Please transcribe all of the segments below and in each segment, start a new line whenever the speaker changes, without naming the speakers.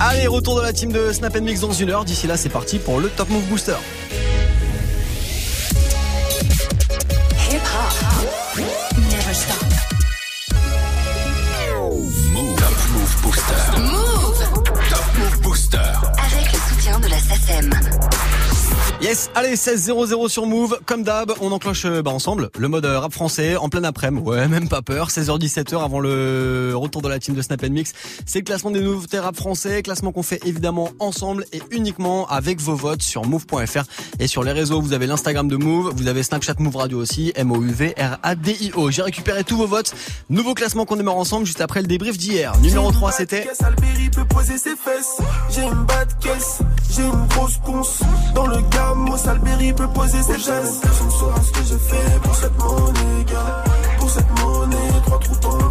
Allez, retour de la team de Snap Mix dans une heure. D'ici là, c'est parti pour le Top Move Booster. Yes, allez, 16-0-0 sur Move. Comme d'hab, on enclenche euh, bah, ensemble le mode euh, rap français en plein après-midi. Ouais, même pas peur. 16h-17h avant le retour de la team de Snap Mix. C'est le classement des nouveautés rap français. Classement qu'on fait évidemment ensemble et uniquement avec vos votes sur move.fr. Et sur les réseaux, vous avez l'Instagram de Move, vous avez Snapchat Move Radio aussi, M-O-U-V-R-A-D-I-O. J'ai récupéré tous vos votes. Nouveau classement qu'on démarre ensemble juste après le débrief d'hier. Numéro 3, c'était...
J'ai une grosse dans le gars Mo Salberry peut poser ses gestes. Personne saura ce que j'ai fait pour cette monnaie, gars. Pour cette monnaie, trois trous dans.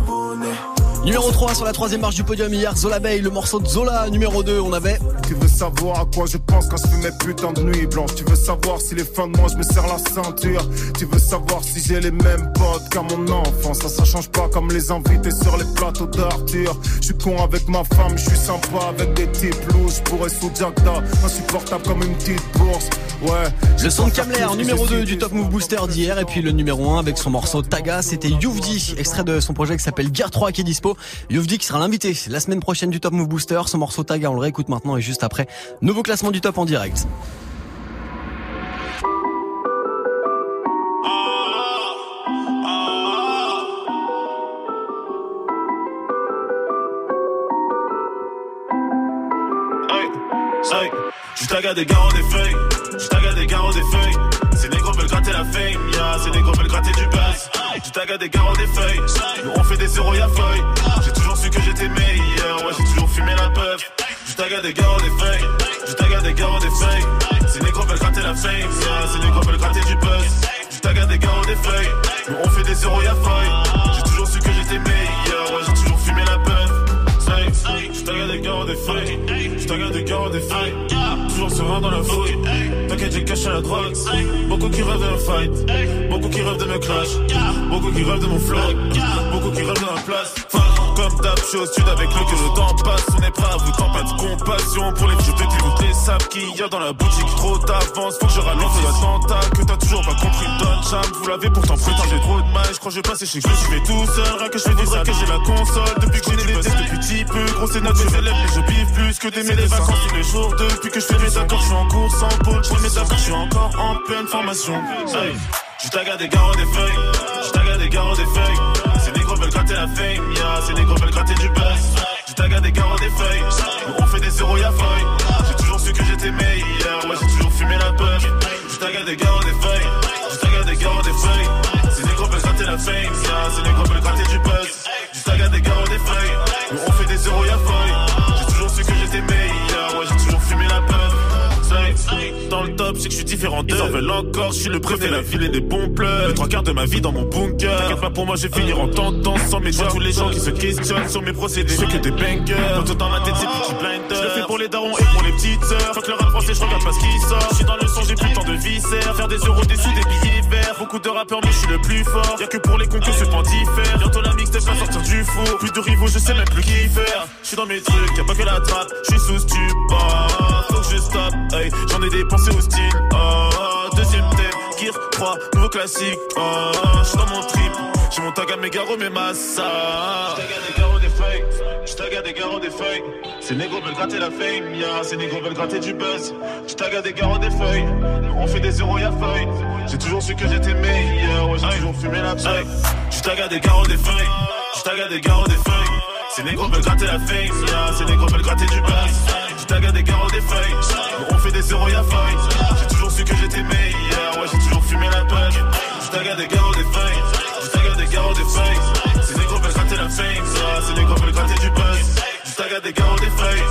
Numéro 3 sur la troisième marche du podium hier, Zola Bay, le morceau de Zola. Numéro 2, on avait.
Tu veux savoir à quoi je pense quand je fais mes putains de nuit blanche. Tu veux savoir si les fins de mois je me serre la ceinture. Tu veux savoir si j'ai les mêmes potes qu'à mon enfance. Ça, ça change pas comme les invités sur les plateaux d'Arthur. Je suis con avec ma femme, je suis sympa avec des types louches. Pourrais sous Jackda, insupportable comme une petite bourse. Ouais.
Le son de Kamler, numéro 2 du Top Move Booster d'hier. Et puis le numéro 1 avec son morceau Taga, c'était Youvdi, extrait de son projet qui s'appelle Gear 3 qui est dispo. Youvdi qui sera l'invité la semaine prochaine du Top Move Booster. Son morceau Taga, on le réécoute maintenant et juste après, nouveau classement du top en direct.
Je taga des garros des feuilles, je taga des garros des feuilles. Ces négros veulent gratter la fame, yeah, ces négros veulent gratter du buzz. Je taga des garros des feuilles, on fait des zéros y'a feuille. J'ai toujours su que j'étais meilleur, ouais j'ai toujours fumé la puff. Je taga des garros des feuilles, je taga des garros des feuilles. Ces négros veulent gratter la fame, yeah, ces négros veulent gratter du buzz. Je taga des garros des feuilles, on fait des zéros y'a feuille. J'ai toujours su que j'étais meilleur, Je taga des je taga des feuilles toujours serein dans la fouille. T'inquiète, j'ai caché la drogue. Beaucoup qui rêvent d'un fight. Beaucoup qui rêvent de me clash. Beaucoup qui rêvent de mon flow. Beaucoup qui rêvent de ma place. Je suis au sud avec le que le temps passe. On est prêt à vous tant pas de compassion pour les je te dis, vous savent qu'il y a dans la boutique. Trop d'avance, faut que je ralente l'attentat que t'as toujours pas compris. Don Cham, vous l'avez pourtant putain, j'ai trop de mal. Je crois que je passe chez que je suis tout seul. Rien que je fais des que j'ai la console. Depuis que j'ai des tests depuis petit peu. Gros, c'est notre élèves, mais je biffe plus que des les vacances tous les jours. Depuis que je fais mes accords, je suis en course en pôle. Je mes accords, je suis encore en pleine formation. Je taga des garros des feuilles, je taga des garros des feuilles. Veulent gratter la fame, yeah. Ces négros veulent gratter du buzz. Je taga des garros des feuilles, on fait des zéros y'a feuille. J'ai toujours su que j'étais meilleur, ouais j'ai toujours fumé la puff. Je taga des garros des feuilles, je taga des garros des feuilles. Ces négros veulent gratter la fame, yeah. Ces négros veulent gratter du buzz. Que je suis différent d'eux. Ils en veulent encore, je suis le préfet, la ville et des bons pleurs. Les trois quarts de ma vie dans mon bunker. T'inquiète pas pour moi, je vais finir en tendance sans mes tous les gens qui se questionnent sur mes procédés. Je que des bangers. Tout dans ma tête, c'est petit blinder. Je le fais pour les darons et pour les petites sœurs. Faut que le rap français, je regarde pas ce qui sort. Je suis dans le son, j'ai plus tant de viscères. Faire des euros, des sous, des billets verts. Beaucoup de rappeurs, mais je suis le plus fort. Y'a que pour les concours, ce temps diffère. Bientôt la mixtape va sortir du four. Plus de rivaux, je sais même plus qui faire. Je suis dans mes trucs, y'a pas que la trappe. Je suis sous stupor. Faut que je stoppe. J'en ai dépensé au style. Oh, deuxième thème, Gear 3, nouveau classique. Oh, je suis dans mon trip. J'ai mon tag à mes garros, mes massas. Je tag des garros, des feuilles. Je tag des garros, des feuilles. Ces négros veulent gratter la fame, yeah. Ces négros veulent gratter du buzz. Je tag des garros, des feuilles. On fait des zéros, y'a feuille. J'ai toujours su que j'étais meilleur. Ouais, j'ai toujours fumé la paille. Je tag des garros, des feuilles. Je tag des garros, des feuilles. Ces négros veulent gratter la fame, yeah. Ces négros veulent gratter du buzz. Je tag des garros, des feuilles. On fait des zéros, y'a feuille. J'ai toujours su que j'étais meilleur. Ouais, j'ai toujours fumé la peur. Je tag des garros, des feuilles. Je tag des garros, des feuilles. Ces négros veulent gratter la fame, yeah. Ces négros veulent gratter du buzz. Je tag des garros, des feuilles.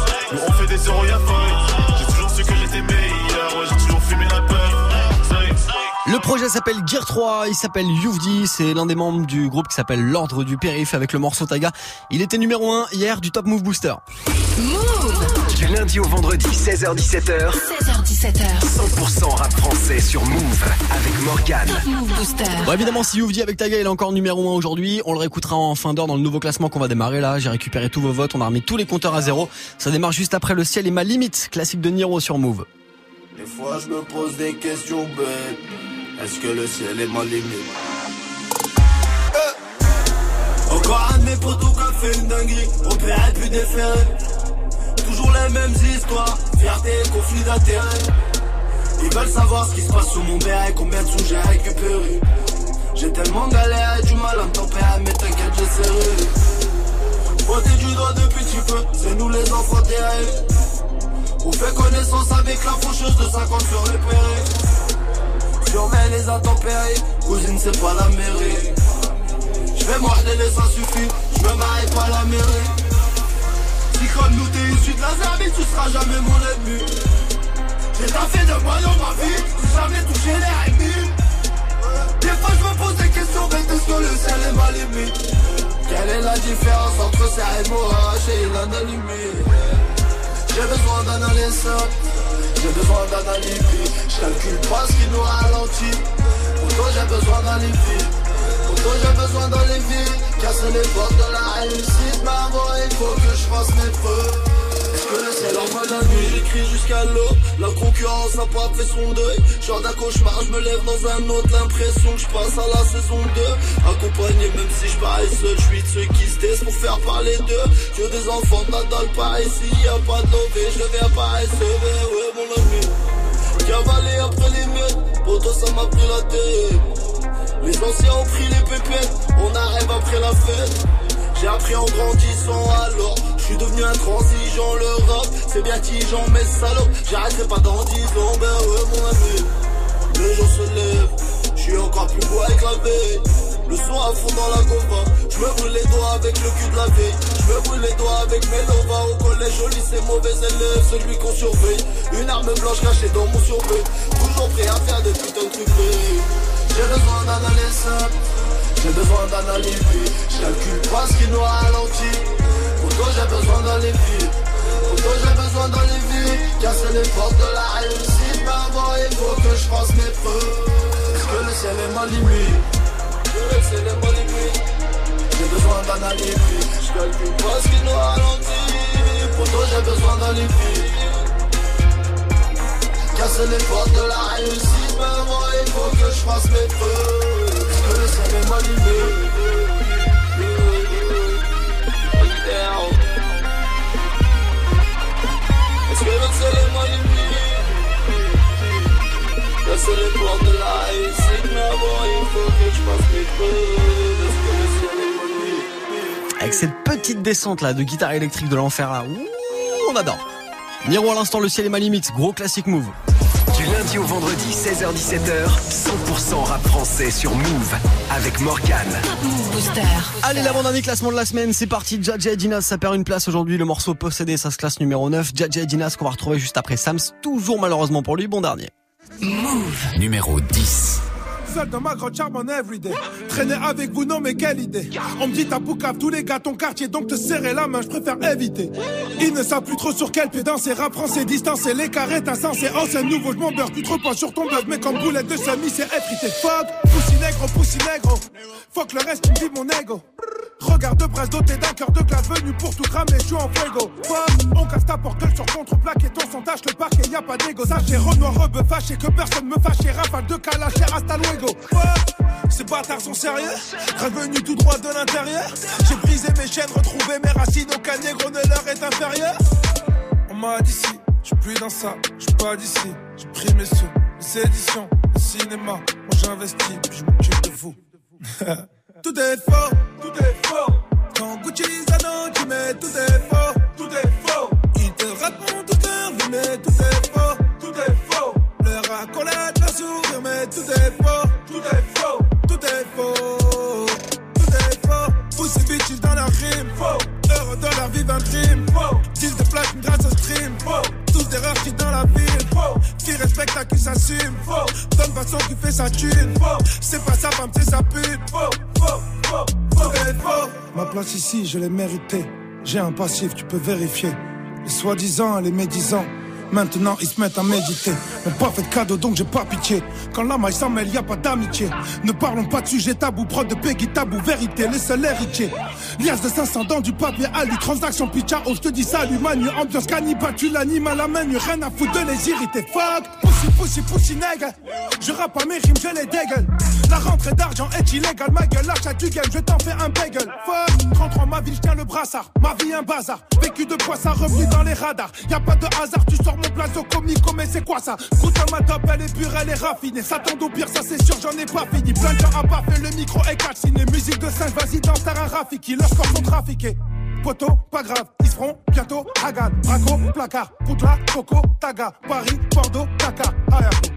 On fait des zéros, y'a feuille. J'ai toujours su que j'étais meilleur. Ouais, j'ai toujours fumé la peur.
Le projet s'appelle Gear 3, il s'appelle Youvdi, c'est l'un des membres du groupe qui s'appelle l'Ordre du Périph avec le morceau Taga. Il était numéro 1 hier du Top Move Booster.
Move lundi au vendredi, 16h17h.
16h17h.
100% rap français sur Move avec Morgan.
Move Booster.
Bon, évidemment, si Youvdi avec Taga, il est encore numéro 1 aujourd'hui. On le réécoutera en fin d'heure dans le nouveau classement qu'on va démarrer là. J'ai récupéré tous vos votes. On a remis tous les compteurs à zéro. Ça démarre juste après le ciel et ma limite. Classique de Niro sur Move.
Des fois je me pose des questions bêtes. Est-ce que le ciel est ma limite? Eh Encore un de mes potos qui a fait une dinguerie. Opéré puis déféré. Toujours les mêmes histoires. Fierté et conflit d'intérêt. Ils veulent savoir ce qui se passe sous mon béret. Combien de sous j'ai récupéré. J'ai tellement galéré, du mal à me tempérer. Mais t'inquiète, j'ai serré. Pointé du doigt depuis petit peu. C'est nous les enfants terribles. On fait connaissance avec la faucheuse de 50 sur les périls. Surveille les intempéries, cousine c'est pas la mairie. Je vais les ça suffit, je me marie pas la mairie. Comme nous t'es issu de la Zambie, tu seras jamais mon ennemi. J'ai taffé de moi dans ma vie, jamais touché les ennemis. Des fois je me pose des questions, mais est-ce que le ciel est ma Quelle est la différence entre ces hémorrages et l'anonymie j'ai besoin d'un j'ai besoin d'un alibi. Je calcule pas ce qui nous ralentit. Pour toi j'ai besoin d'un alibi. Toi j'ai besoin d'un alibi. Casser les portes de la réussite. Avant il faut que je fasse mes preuves. Que le ciel envoie la nuit? J'écris jusqu'à l'eau, la concurrence n'a pas fait son deuil. Genre d'un cauchemar, je me lève dans un autre. L'impression que je passe à la saison 2 Accompagné même si je parais seul Je suis de ceux qui se taisent pour faire parler d'eux. Que des enfants n'attendent pas ici Y'a pas de je viens pas recevoir Ouais mon ami. Cavaler après les miens Pour ça m'a pris la tête Les anciens ont pris les pépettes. On arrive après la fête. J'ai appris en grandissant alors. Je suis devenu intransigeant, le rap, c'est bien tigeant, mais salopes, j'arrêterai pas dans 10 ans, ben ouais, mon ami. Le jour se lève, je suis encore plus beau avec la. Le son à fond dans la gova, je me brûle les doigts avec le cul de la veille. Je me brûle les doigts avec mes lovas au collège, au lycée, mauvais élève, celui qu'on surveille. Une arme blanche cachée dans mon survêt, toujours prêt à faire des putains de trucs J'ai besoin d'un aller j'ai besoin alibi. Je calcule pas ce qui nous ralentit. Pour toi j'ai besoin d'aller vite Pour toi j'ai besoin d'aller vite Casser les portes de la réussite Mais avant il faut que je fasse mes preuves. Parce que le ciel est ma limite Le ciel est ma limite J'ai besoin alibi Je calcule pas ce qui nous ralentit. Pour toi j'ai besoin d'aller vite Casser les portes de la réussite Mais avant il faut que je fasse mes preuves Parce que le ciel est ma limite Est-ce que le est ma Casser les portes de la réussite Mais avant il faut que je fasse mes preuves Est-ce que le est ma
Avec cette petite descente là de guitare électrique de l'enfer là, on adore. Niro à l'instant, le ciel est ma limite, gros classique move.
Lundi au vendredi, 16h17h, 100% rap français sur Move avec Morgan.
Move Booster.
Allez, l'avant-dernier classement de la semaine, c'est parti. Jaja et Dinas, ça perd une place aujourd'hui. Le morceau possédé, ça se classe numéro 9. Jaja et Dinas qu'on va retrouver juste après Sams. Toujours malheureusement pour lui, bon dernier.
Move.
Numéro 10.
Seul dans ma grande charbonne everyday. Traîner avec vous, non mais quelle idée. On me dit t'as poucave tous les gars ton quartier, donc te serrer la main, je préfère éviter. Ils ne savent plus trop sur quel pied danser, rap français, distance et les carrés, t'as sensé. Oh c'est nouveau, je m'en beurre, tu trop pas sur ton blog, mais comme boulette de semi, c'est effrité. Fuck, poussi négro, poussi négro. Fuck le reste, tu me mon ego. Regarde de brasse doté d'un cœur de glace venu pour tout cramer, je suis en fuego. Fuck, on casse ta porte sur contre-plaque et ton son tâche le parquet, y a pas d'égo. Sachez Renoir, rebeu fâché, que personne me fâche, rafale de calache, hasta luego. Fuck, ces bâtards sont sérieux, revenu tout droit de l'intérieur. J'ai brisé mes chaînes, retrouvé mes racines, aucun négro ne leur est inférieur. On m'a dit si, je plus dans ça, je pas d'ici. J'ai pris mes sous, les éditions, le cinéma, moi j'investis, puis je m'occupe de vous. tout est faux, tout est faux. Quand Gucci Zano, tu mets tout est faux, tout est faux. Ils te racontent toute leur vie, mais tout est faux, tout est faux. Leur leur mais tout est faux, tout est faux, tout est faux, tout est faux. Ces bitches dans leur rime, faux. Dans leur vie d'un crime, faux. Deal de platine grâce au stream, faux. Tous des rares qui dans la ville, faux. Qui respecte à qui s'assume, faux. Donne façon qui fait sa thune, faux. C'est pas sa femme, c'est sa pute, faux, faux, faux, faux, faux. Ma place ici, je l'ai méritée. J'ai un passif, tu peux vérifier. Les soi-disant, les médisants. Maintenant ils se mettent à méditer. M'ont pas fait de cadeau donc j'ai pas pitié. Quand la maille s'en mêle, y a pas d'amitié. Ne parlons pas de sujet tabou, prod de Peggy tabou, vérité, les seuls héritiers. Lias de 500 dans du papier Ali, transaction pitcha, oh je te dis salut manu, ambiance cannibale, tu l'animes à la main, rien à foutre de les irriter. Fuck, pussy, pussy, pussy, nègre. Je rappe à mes rimes, je les dégueule. La rentrée d'argent est illégale, ma gueule, l'achat du game, je t'en fais un bagel. Fuck, 33 ma ville, je tiens le brassard. Ma vie un bazar, vécu de quoi ça dans les radars. Y a pas de hasard, tu sors mon blason comico, mais c'est quoi ça? Goûte à ma top, elle est pure, elle est raffinée. Ça tombe au pire, ça c'est sûr, j'en ai pas fini. Plein de gens à pas fait le micro et catch ciné. Musique de 5, vas-y, danse, t'as un Rafiki. Leurs corps sont trafiqués. Poto, pas grave, ils seront bientôt Hagan, Braco, placard, Poutla, Coco, Taga, Paris, Bordeaux, Dakar, Ayapo.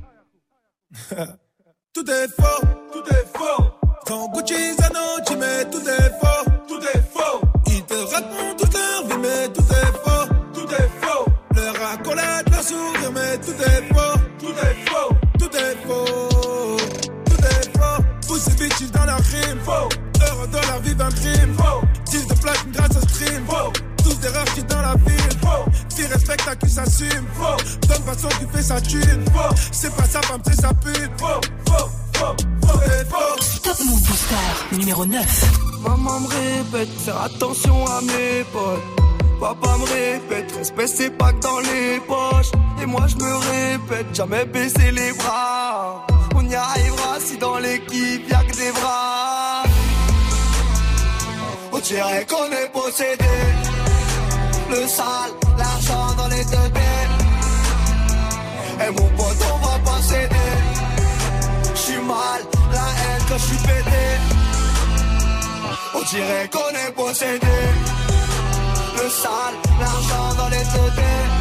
tout est faux, tout est faux. Ton Gucci, Zanotti, mais tout est faux, tout est faux. Ils te racontent toute leur vie, mais tout est faux, tout est faux. Leur accolade, leur sourire, mais tout est faux, tout est faux, tout est faux, tout est faux. Poussez bitches dans la rime, faux. Heureux de leur vie un crime, faux. 10 de platine grâce au stream, faux. Des rares dans la ville, faux. Qui respecte à qui s'assume, faux. Donne façon qui fait sa thune, faux. C'est pas sa femme, c'est sa pute, faux, faux, faux, faux, et faux.
Top Move Booster numéro 9.
Maman me répète, faire attention à mes potes. Papa me répète, respect c'est pas que dans les poches. Et moi je me répète, jamais baisser les bras. On y arrivera si dans l'équipe y'a que des bras. On dirait qu'on est possédé. Le sale, l'argent dans les deux têtes. Et mon pote, on va pas céder. J'suis mal, la haine quand j'suis pété. On dirait qu'on est possédé. Le sale, l'argent dans les deux têtes.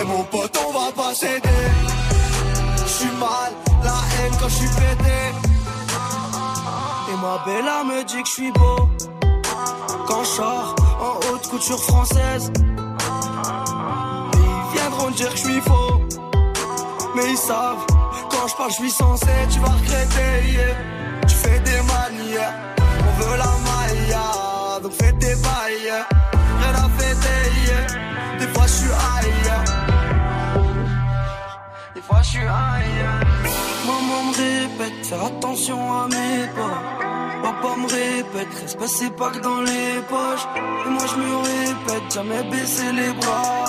Et mon pote, on va pas céder. J'suis mal, la haine quand j'suis pété. Et ma bella me dit que j'suis beau. Quand j'sors en haute couture française. Ils viendront dire que j'suis faux. Mais ils savent, quand je parle, j'suis censé, tu vas regretter. yeah. Tu fais des manières, on veut la maille, donc fais des bails. Rien à fêter, yeah. des fois j'suis high. yeah. Des fois j'suis high. yeah. Maman me répète, faire attention à mes pas. Papa me répète, respect c'est pas que dans les poches. Et moi je me répète, jamais baisser les bras.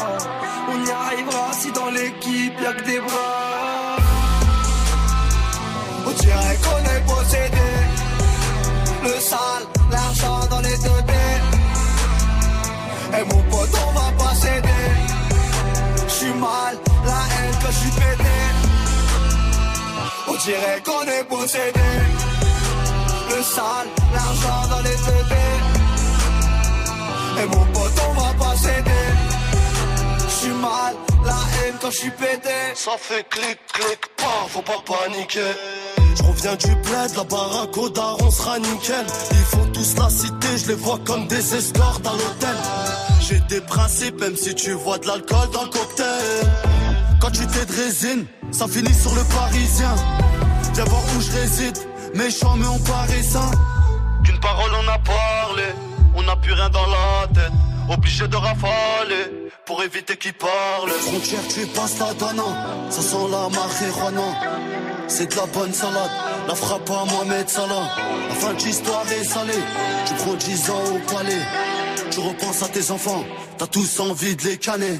On y arrivera si dans l'équipe y'a que des bras. On dirait qu'on est possédé. Le sale, l'argent dans les deux. Et mon pote, on va pas céder. J'suis mal, la haine que j'suis pété. Dirait qu'on est possédé. Le sale, l'argent dans les têtes. Et mon pote, on va pas céder. J'suis mal, la haine quand j'suis pété.
Ça fait clic, clic, pas, faut pas paniquer. Je reviens du bled, la baraque au dar, on sera nickel. Ils font tous la cité, je les vois comme des escortes à l'hôtel. J'ai des principes, même si tu vois de l'alcool dans le cocktail. Quand tu t'es de résine, ça finit sur le parisien. Viens voir où je réside, méchant mais on paraît sain. Qu'une parole on a parlé, on n'a plus rien dans la tête. Obligé de rafaler pour éviter qu'ils parlent. Frontière, tu passes la dana, ça sent la marijuana. C'est de la bonne salade, la frappe à Mohamed Salah. La fin de l'histoire est salée, tu prends 10 ans au palais. Tu repenses à tes enfants, t'as tous envie de les canner.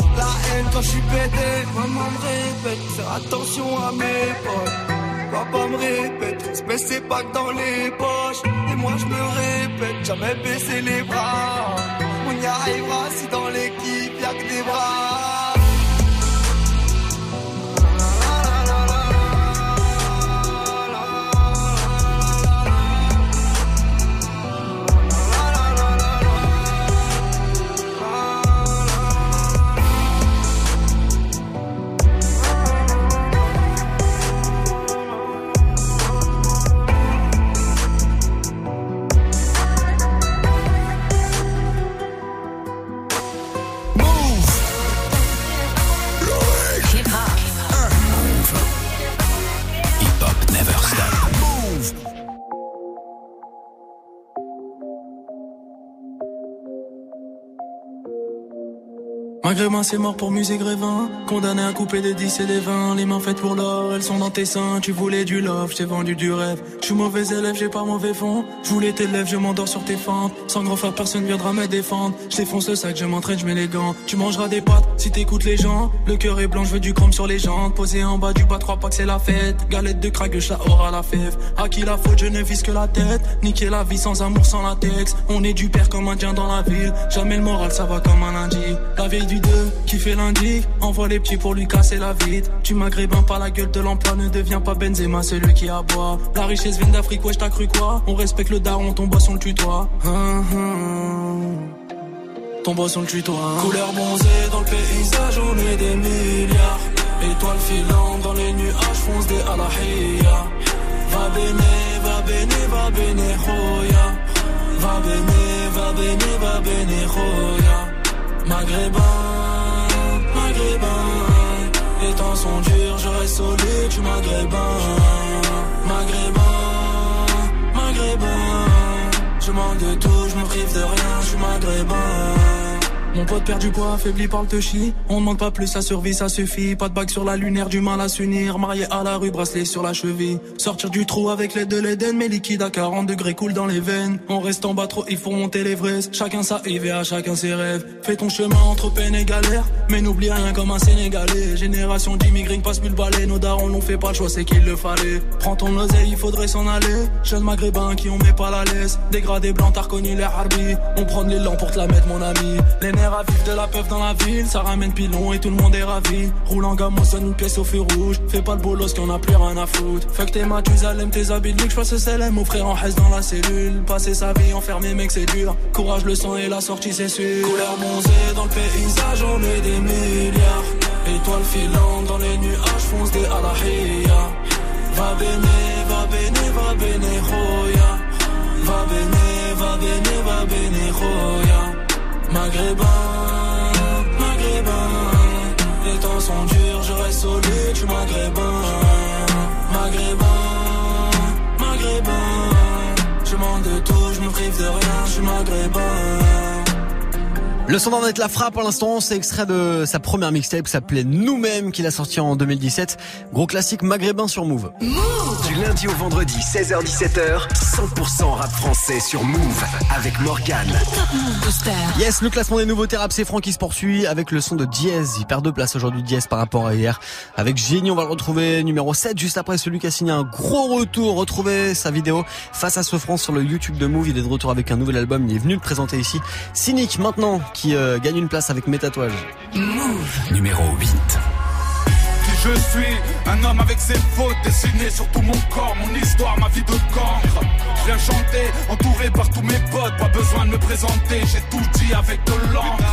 quand j'suis pété. Maman me répète, faire attention à mes potes. Papa me répète, respect c'est pas que dans les poches. Et moi je me répète, jamais baisser les bras. On y arrivera si dans l'équipe y'a que des bras.
Maghrébin c'est mort pour musée grévin. Condamné à couper des 10 et des 20 Les mains faites pour l'or, elles sont dans tes seins. Tu voulais du love, j'ai vendu du rêve. Je suis mauvais élève, j'ai pas mauvais fond. Je voulais tes lèvres, je m'endors sur tes fentes. Sans grand faire personne viendra me défendre. Je défonce le sac, je m'entraîne, je mets les gants. Tu mangeras des pâtes si t'écoutes les gens. Le cœur est blanc, je veux du chrome sur les jambes. Posé en bas du bas, trois pas que c'est la fête. Galette de crack, la aura la fève. À qui la faute, je ne vise que la tête. Niquer la vie sans amour, sans latex. On est du père comme un dien dans la ville. Jamais le moral, ça va comme un lundi. La vieille du 2, qui fait lundi. Envoie les petits pour lui casser la vide Tu maghrébin par la gueule de l'emploi Ne deviens pas Benzema celui qui aboie. La richesse vient d'Afrique ouais t'as cru quoi? On respecte le daron ton boisson le tutoie. Hum, hum. Ton le tutoie. Couleur bronzée dans le paysage on est des milliards. Étoiles filantes dans les nuages fonce des alahia Va bene, va bene, va bene, roya Va bene, va bene, va bene, roya Maghrébin les temps sont durs, je reste solide, tu maghrébin. Maghrébin, maghrébin. Je manque de tout, je me prive de rien, je suis maghrébin. Mon pote perd du poids, affaibli par le touchy. On demande pas plus, sa survie, ça suffit. Pas de bague sur la lunaire, du mal à s'unir. Marié à la rue, bracelet sur la cheville. Sortir du trou avec l'aide de l'Eden, mais liquide à 40 degrés coule dans les veines. On reste en bas trop, il faut monter l'Everest. Chacun sa à chacun ses rêves. Fais ton chemin entre peine et galère. Mais n'oublie rien comme un Sénégalais. Génération d'immigrés passe plus le balai. Nos darons n'ont fait pas le choix, c'est qu'il le fallait. Prends ton oseille, il faudrait s'en aller. Jeune maghrébin qui on met pas la laisse. Dégradé blanc, t'as reconnu les harbis. On prend l'élan pour te la mettre, mon ami vivre de la peuf dans la ville, ça ramène pilon et tout le monde est ravi. Roule en gamme, on sonne une pièce au feu rouge. Fais pas le bolos qu'on a plus rien à foutre. Que t'es Mathusalem, tes habits de luxe, j'passe CLM, mon frère en reste dans la cellule. Passer sa vie enfermé, mec, c'est dur. Courage, le sang et la sortie, c'est sûr. Couleur bronzée dans le paysage, on est des milliards. Étoiles filantes dans les nuages, fonce des alahia. Va bene, va bene, va bene, roya. Va bene, va bene, va bene, roya. Maghrébin, maghrébin. Les temps sont durs, je reste solide, tu maghrébin. Maghrébin, maghrébin. Je manque de tout, je me prive de rien, je suis maghrébin.
Le son d'en être la frappe pour l'instant, c'est extrait de sa première mixtape qui s'appelait Nous-mêmes qu'il a sorti en 2017. Gros classique maghrébin sur Move.
Move du lundi au vendredi 16h17h, 100% rap français sur Move avec Morgan.
Yes, le classement des nouveautés rap c'est Franck qui se poursuit avec le son de Diez. Il perd deux places aujourd'hui Diez par rapport à hier. Avec Génie, on va le retrouver numéro 7 juste après celui qui a signé un gros retour. Retrouver sa vidéo face à ce France sur le YouTube de Move. Il est de retour avec un nouvel album. Il est venu le présenter ici. Cynique maintenant qui euh, gagne une place avec mes tatouages.
Move numéro 8.
Je suis un homme avec ses fautes dessinées sur tout mon corps, mon histoire, ma vie de cancre. Je viens chanter, entouré par tous mes potes, pas besoin de me présenter, j'ai tout dit avec de l'encre.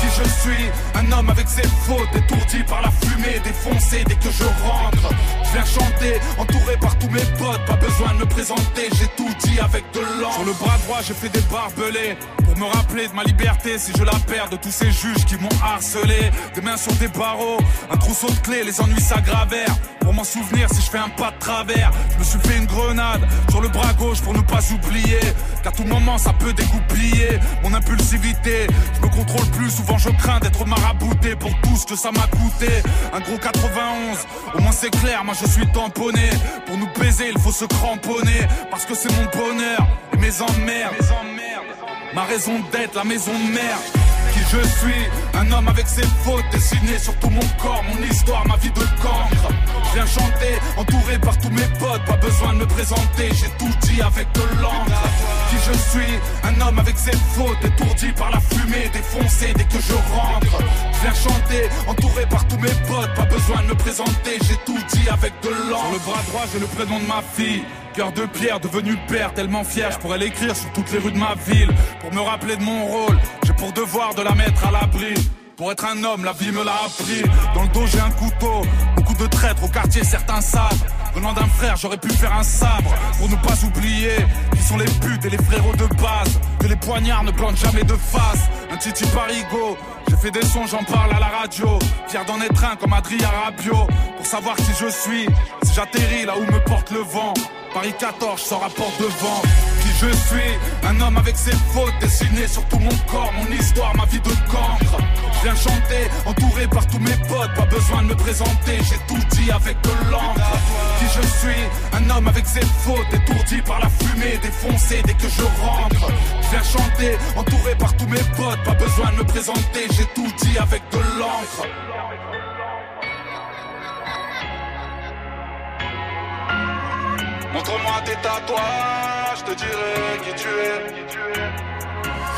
Qui je suis, un homme avec ses fautes, étourdi par la fumée, défoncé dès que je rentre. Je viens chanter, entouré par tous mes potes, pas besoin de me présenter, j'ai tout dit avec de l'encre. Sur le bras droit, j'ai fait des barbelés pour me rappeler de ma liberté si je la perds de tous ces juges qui m'ont harcelé. Des mains sur des barreaux, un trousseau de clés, les ennuis s'aggravèrent. Pour m'en souvenir si je fais un pas de travers, je me suis fait une grenade sur le bras gauche pour ne pas oublier. Qu'à tout moment ça peut dégoupiller mon impulsivité. Je me contrôle plus, souvent je crains d'être marabouté pour tout ce que ça m'a coûté. Un gros 91, au moins c'est clair, moi je suis tamponné. Pour nous baiser, il faut se cramponner. Parce que c'est mon bonheur et mes emmerdes. Ma raison d'être, la maison de merde je suis. Un homme avec ses fautes dessinées sur tout mon corps, mon histoire, ma vie de cancre. Je viens chanter, entouré par tous mes potes, pas besoin de me présenter, j'ai tout dit avec de l'encre. Qui je suis, un homme avec ses fautes, étourdi par la fumée, défoncé dès que je rentre. Je viens chanter, entouré par tous mes potes, pas besoin de me présenter, j'ai tout dit avec de l'encre. Sur le bras droit, j'ai le prénom de ma fille. Cœur de pierre, devenu père, tellement fier, je pourrais l'écrire sur toutes les rues de ma ville. Pour me rappeler de mon rôle, pour devoir de la mettre à l'abri. Pour être un homme, la vie me l'a appris. Dans le dos, j'ai un couteau. Beaucoup de traîtres au quartier, certains savent. Venant d'un frère, j'aurais pu faire un sabre. Pour ne pas oublier qui sont les putes et les frérots de base. Que les poignards ne plantent jamais de face. Un titi parigo. J'ai fait des sons, j'en parle à la radio. Fier d'en être un comme Adrien Rabiot. Pour savoir qui je suis, si j'atterris là où me porte le vent. Paris 14, je rapport devant. Qui je suis, un homme avec ses fautes dessinées sur tout mon corps, mon histoire, ma vie de cancre. Je viens chanter, entouré par tous mes potes, pas besoin de me présenter, j'ai tout dit avec de l'encre. Qui je suis, un homme avec ses fautes, étourdi par la fumée, défoncé dès que je rentre. Viens chanter, entouré par tous mes potes, pas besoin de me présenter, j'ai tout dit avec de l'encre. Montre-moi tes tatouages, je te dirai qui tu es.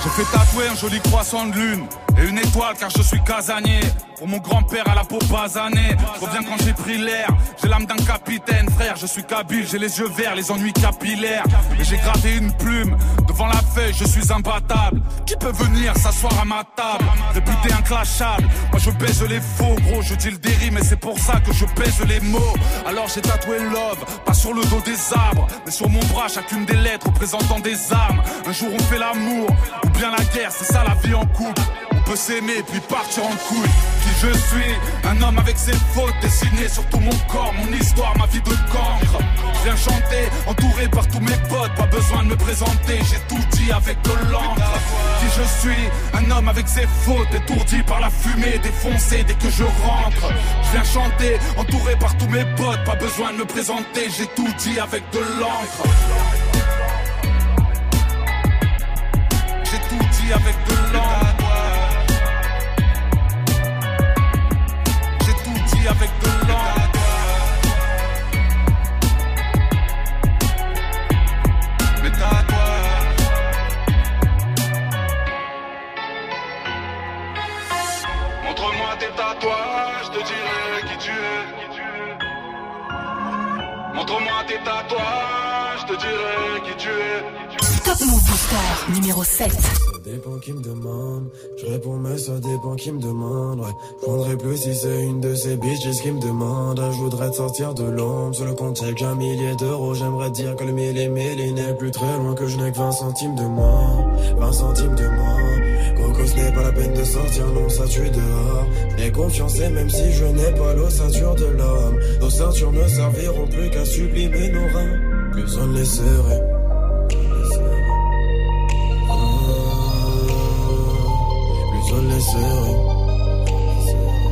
J'ai fait tatouer un joli croissant de lune et une étoile car je suis casanier. Pour mon grand-père à la peau basanée. Reviens quand j'ai pris l'air. J'ai l'âme d'un capitaine, frère. Je suis kabyle, j'ai les yeux verts, les ennuis capillaires. Et j'ai gravé une plume devant la feuille, je suis imbattable. Qui peut venir s'asseoir à ma table? Réputé inclashable. Moi je baise les faux, gros. Je dis le déri, mais c'est pour ça que je baise les mots. Alors j'ai tatoué love, pas sur le dos des arbres, mais sur mon bras, chacune des lettres représentant des armes. Un jour on fait l'amour, ou bien la guerre, c'est ça la vie en couple. Peut s'aimer puis partir en couille. Qui je suis, un homme avec ses fautes dessinées sur tout mon corps, mon histoire, ma vie de cancre. Viens chanter, entouré par tous mes potes, pas besoin de me présenter, j'ai tout dit avec de l'encre. Qui je suis, un homme avec ses fautes, étourdi par la fumée, défoncé dès que je rentre. Viens chanter, entouré par tous mes potes, pas besoin de me présenter, j'ai tout dit avec de l'encre. J'ai tout dit avec Montre-moi tes tatouages, je te dirai qui tu es.
Top Move Booster numéro 7.
Dépend qui me demande, je réponds mais ça dépend qui me demande, ouais. Je prendrai plus si c'est une de ces bitches qui me demande. Je voudrais te sortir de l'ombre, sur le compte j'ai qu'un millier d'euros. J'aimerais dire que le mille et mille il n'est plus très loin, que je n'ai que 20 centimes de moins, 20 centimes de moins. Coco ce n'est pas la peine de sortir, non ça tue dehors. J'ai confiance et même si je n'ai pas l'ossature de l'homme, nos ceintures ne serviront plus qu'à sublimer nos reins. Plus on on les serrait. Les serrait.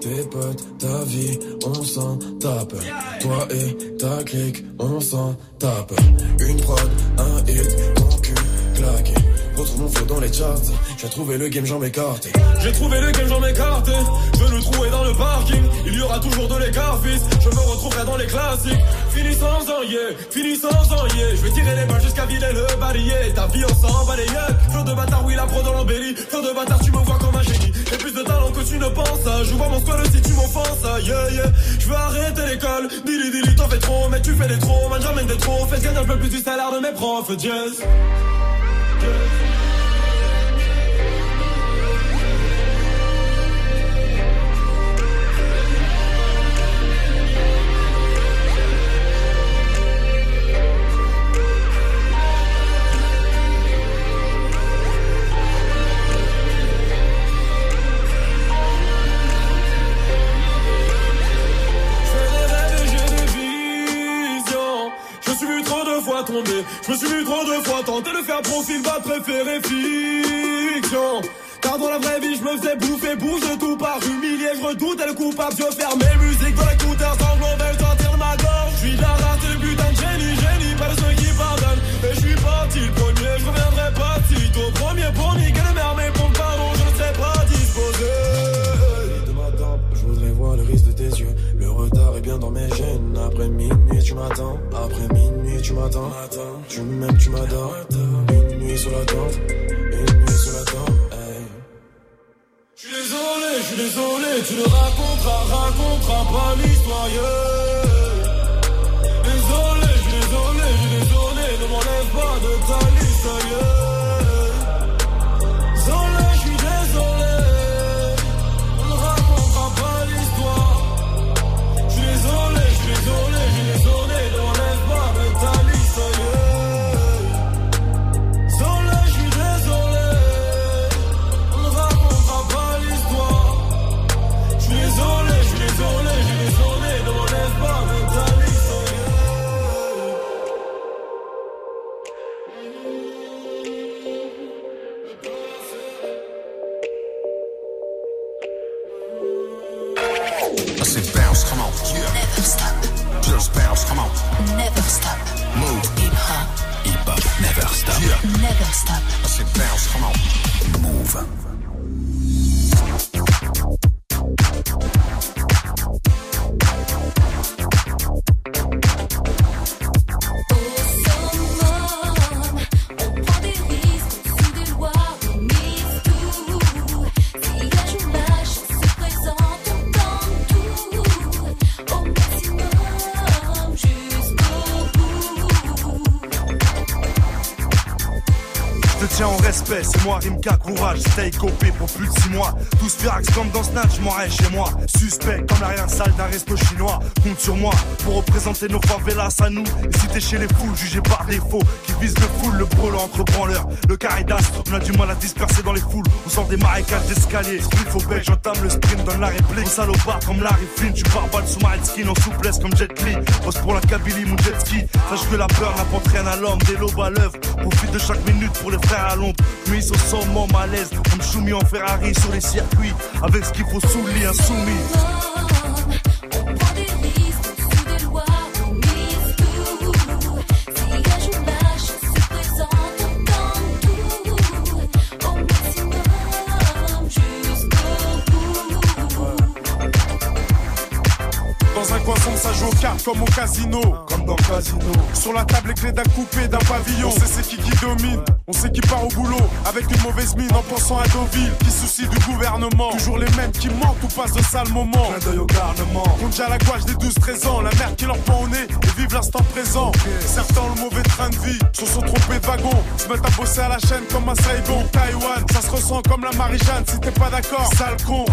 Tes potes, ta vie, on s'en tape. Toi et ta clique, on s'en tape. Une prod, un hit. Mon flow dans les charts. J'ai trouvé le game, j'en m'écarte. J'ai trouvé le game, j'en m'écarte. Je le trouvais dans le parking. Il y aura toujours de l'écart, fils. Je me retrouverai dans les classiques. Fini sans en yeah, fini sans en yeah. Je vais tirer les balles jusqu'à vider le balayé. Ta vie, on s'en yeux. Flot de bâtard, oui, la pro dans l'embellie. Flot de bâtard, tu me vois comme un génie. J'ai plus de talent que tu ne penses. Je vois mon squad si tu m'offenses. Yeah, yeah. Je veux arrêter l'école. Dili, dili, t'en fais trop. Mais tu fais des trop. Man, j'amène des trop. Fais gagner un plus du salaire de mes profs. Jazz. Je de. Je me suis vu trop de fois tenter de faire profil bas préféré fiction. Car dans la vraie vie, je me faisais bouffer, bouge tout par humilié. Je redoutais le coupable, je fermais musique dans l'écouteur, sanglant veulent sortir de ma gorge. Je suis de la race, le putain de génie, génie, pas de ceux qui pardonnent. Et je suis parti le premier, je reviendrai pas si tôt. Premier pour niquer le mer, mais pour pardon, je ne serai pas disposé. De ma je voudrais voir le risque de tes yeux. Le retard est bien dans mes gènes. Après minuit, tu m'attends. Après minuit, tu m'attends. Tu m'aimes, tu m'adores. Une nuit sur la tente. Une nuit sur la tente. hey. Je suis désolé, je suis désolé. Tu ne raconteras, raconteras pas l'histoire. Désolé, je suis désolé, je suis désolé. Ne m'enlève pas de ta liste. yeah.
Stop.
I said bounce, come on.
Moi Rimka, courage, stay copé pour plus de 6 mois. Tous firax comme dans Snatch, m'en reste chez moi. Suspect comme l'arrière salle d'un resto chinois. Compte sur moi pour représenter nos favelas à nous. Et si t'es chez les fous, jugé par défaut, qui vise le full, le brûle entre branleurs. Le caridas, on a du mal à disperser dans les foules. On sort des marécages d'escalier. Il faut bec, j'entame le sprint, donne la réplique. On salopard comme Larry Flynn, tu pars balle sous ma skin en souplesse comme Jet Li. Pose pour la Kabylie, mon jet ski. Sache que la peur n'apporte rien à l'homme, des lobes à l'œuvre. Profite de chaque minute pour les frères à l'ombre. Mais au sommet, à l'aise, comme Choumi en Ferrari sur les circuits. Avec ce qu'il faut sous le lit, insoumis.
On prend des risques sous des lois, on mise tout. Si un jour la chance se présente, on tente tout. Au maximum, jusqu'au bout.
Dans un coin sombre, ça joue aux cartes comme au casino.
Comme dans le casino.
Sur la table, les clés d'un coupé, d'un pavillon. On sait c'est qui qui domine. On sait qui part au boulot avec une mauvaise mine en pensant à Deauville. Qui soucie du gouvernement. Toujours les mêmes qui mentent ou passent de sales moments.
Clin d'œil au garnement.
Compte déjà la gouache des 12-13 ans. La mère qui leur prend au nez et vivent l'instant présent. Certains ont le mauvais train de vie. Se sont trompés de wagon. Se mettent à bosser à la chaîne comme un Saigon. Taïwan, ça se ressent comme la Marie-Jeanne. Si t'es pas d'accord, sale con.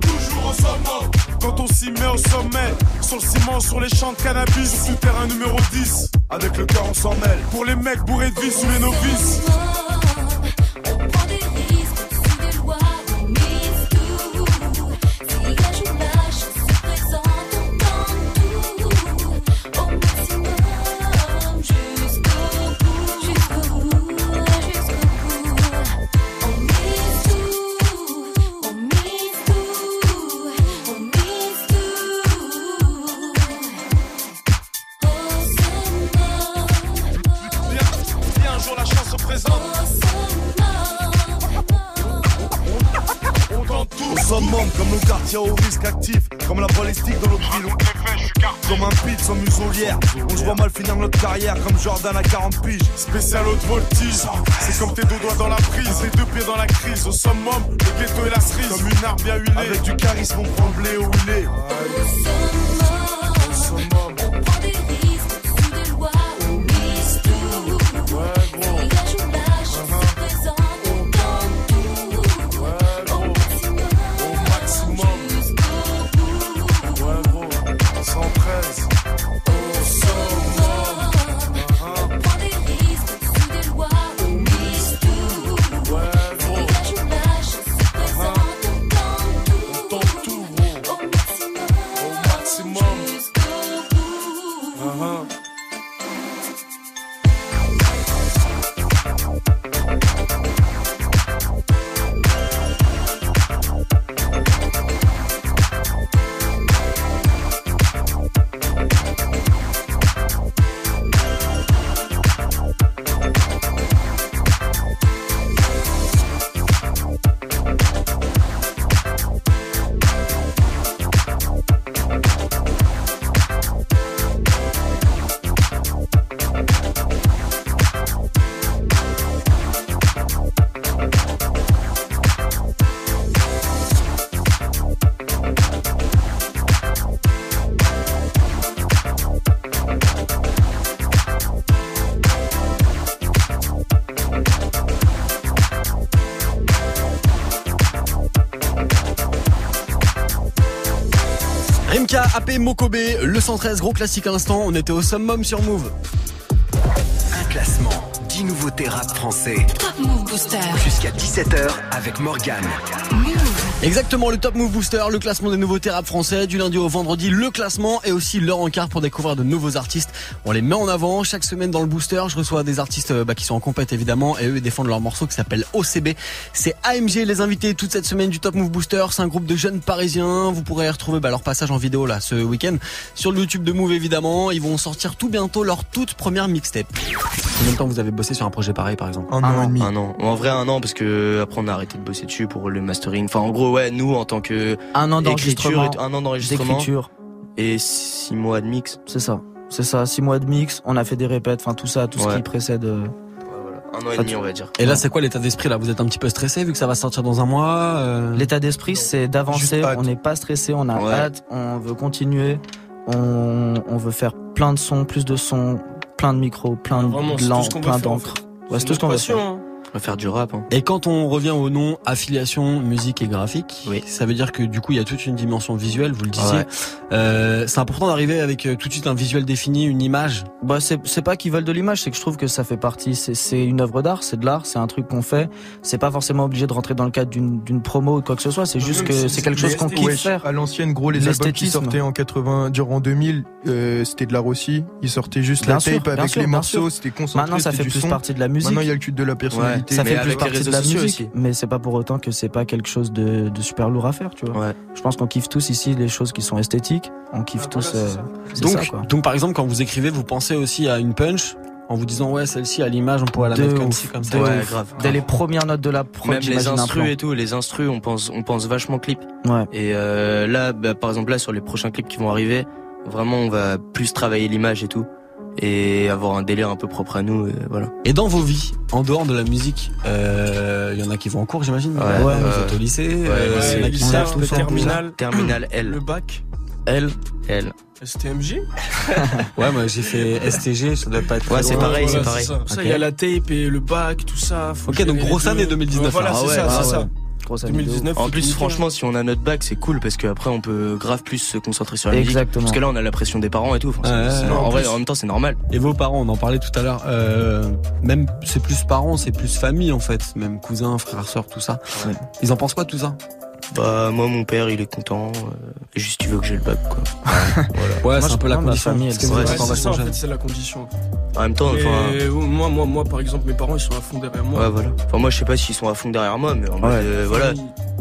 toujours au sommet. Quand on s'y met au sommet. Sur le ciment, sur les champs de cannabis. Sur terrain numéro 10.
Avec le cœur, on s'en mêle.
Pour les mecs bourrés de vie sous les novices. Spécial haute voltige. C'est comme tes deux doigts dans la prise, tes deux pieds dans la crise. Au summum, le ghetto et la cerise. Comme une arme bien huilée.
Avec du charisme, on prend
Mokobe, le 113, gros classique à l'instant. On était au summum sur Move.
Un classement, 10 nouveautés rap français.
Top Move Booster.
Jusqu'à 17h avec Morgane.
Exactement, le Top Move Booster, le classement des nouveautés rap français, du lundi au vendredi, le classement et aussi l'heure en quart pour découvrir de nouveaux artistes. On les met en avant chaque semaine dans le booster. Je reçois des artistes euh, bah, qui sont en compète évidemment et eux ils défendent leur morceau qui s'appelle OCB. C'est AMG les invités toute cette semaine du Top Move Booster. C'est un groupe de jeunes parisiens. Vous pourrez retrouver bah, leur passage en vidéo là ce week-end sur le YouTube de Move évidemment. Ils vont sortir tout bientôt leur toute première mixtape. Combien de temps vous avez bossé sur un projet pareil par exemple?
Un, an et demi. Un an. En vrai, un an parce que après on a arrêté de bosser dessus pour le mastering. Enfin, en gros, ouais, nous en tant que
Un an d'enregistrement.
un an d'enregistrement
d'écriture.
et six mois de mix.
C'est ça. C'est ça. Six mois de mix. On a fait des répètes. Enfin, tout ça, tout ce qui précède. euh,
Un an et demi, on va dire.
Et là c'est quoi l'état d'esprit là? Vous êtes un petit peu stressé vu que ça va sortir dans un mois euh?
L'état d'esprit, c'est d'avancer. On n'est pas stressé. On a
Ouais.
hâte. On veut continuer. On, on veut faire plein de sons, plus de sons, plein de micros, plein
Vraiment,
de langues, plein d'encre. Ouais, c'est tout ce qu'on veut faire.
Va faire du rap. Hein.
Et quand on revient au nom affiliation musique et graphique, ça veut dire que du coup il y a toute une dimension visuelle, vous le disiez.
Ouais.
Euh, c'est important d'arriver avec euh, tout de suite un visuel défini, une image.
Bah c'est c'est pas qu'ils veulent de l'image, c'est que je trouve que ça fait partie. C'est c'est une œuvre d'art, c'est de l'art, c'est un truc qu'on fait. C'est pas forcément obligé de rentrer dans le cadre d'une d'une promo ou quoi que ce soit. C'est juste que c'est quelque chose qu'on kiffe
Wesh,
faire.
À l'ancienne, gros, les albums qui sortaient en 80, durant 2000, euh, c'était de l'art aussi. Ils sortaient juste
Bien
la
sûr,
tape avec
sûr,
les morceaux, c'était concentré.
Maintenant, ça fait plus
son.
partie de la musique.
Maintenant, il y a le culte de la personnalité.
ça fait
Mais
plus partie de la musique,
aussi.
mais c'est pas pour autant que c'est pas quelque chose de, de super lourd à faire, tu vois. Je pense qu'on kiffe tous ici les choses qui sont esthétiques. On kiffe tous. euh,
Donc,
ça, quoi.
donc par exemple quand vous écrivez, vous pensez aussi à une punch en vous disant ouais celle-ci à l'image on pourrait la
De
mettre comme ci ça.
ouf. Dès les premières notes de la prod,
Même les instrus et tout, les instrus, on pense, on pense vachement clip.
Ouais.
Et euh, là, bah, par exemple, là, sur les prochains clips qui vont arriver, vraiment, on va plus travailler l'image et tout. Et avoir un délire un peu propre à nous, et voilà.
Et dans vos vies, en dehors de la musique, euh, il y en a qui vont en cours j'imagine.
Ouais,
vous
ouais.
êtes au lycée.
Ouais,
euh,
ouais,
il y en a qui le
terminal. Terminal L.
Le bac.
L.
L.
STMG
Ouais, moi j'ai fait STG, ça doit pas être.
Ouais, c'est pareil, c'est pareil.
Ça, il y a la tape et le bac, tout ça.
Ok, donc grosse année 2019,
Ouais, Voilà,
là.
c'est
Ah
ça,
ah
c'est
ouais.
ça.
Grosse année
2019.
En plus, franchement, si on a notre bac, c'est cool parce qu'après, on peut grave plus se concentrer sur la musique.
Exactement.
Parce que là, on a la pression des parents et tout. Enfin, en
en
vrai, en même temps, c'est normal.
Et vos parents, on en parlait tout à l'heure. Euh, même c'est plus parents, c'est plus famille en fait, même cousins, frères, sœurs, tout ça. Ils en pensent quoi tout ça?
Bah, moi, mon père, il est content. euh, et juste, il veut que j'ai le bac, quoi.
Ouais,
Moi,
c'est un peu la condition.
Ouais,
Ouais, c'est ça,
vachement
en
jeune.
fait, c'est la condition.
En même temps, enfin.
moi, moi, moi, par exemple, mes parents, ils sont à fond derrière moi.
Ouais, voilà. Enfin, moi, je sais pas s'ils sont à fond derrière moi, mais en mode, euh, voilà.
Ils,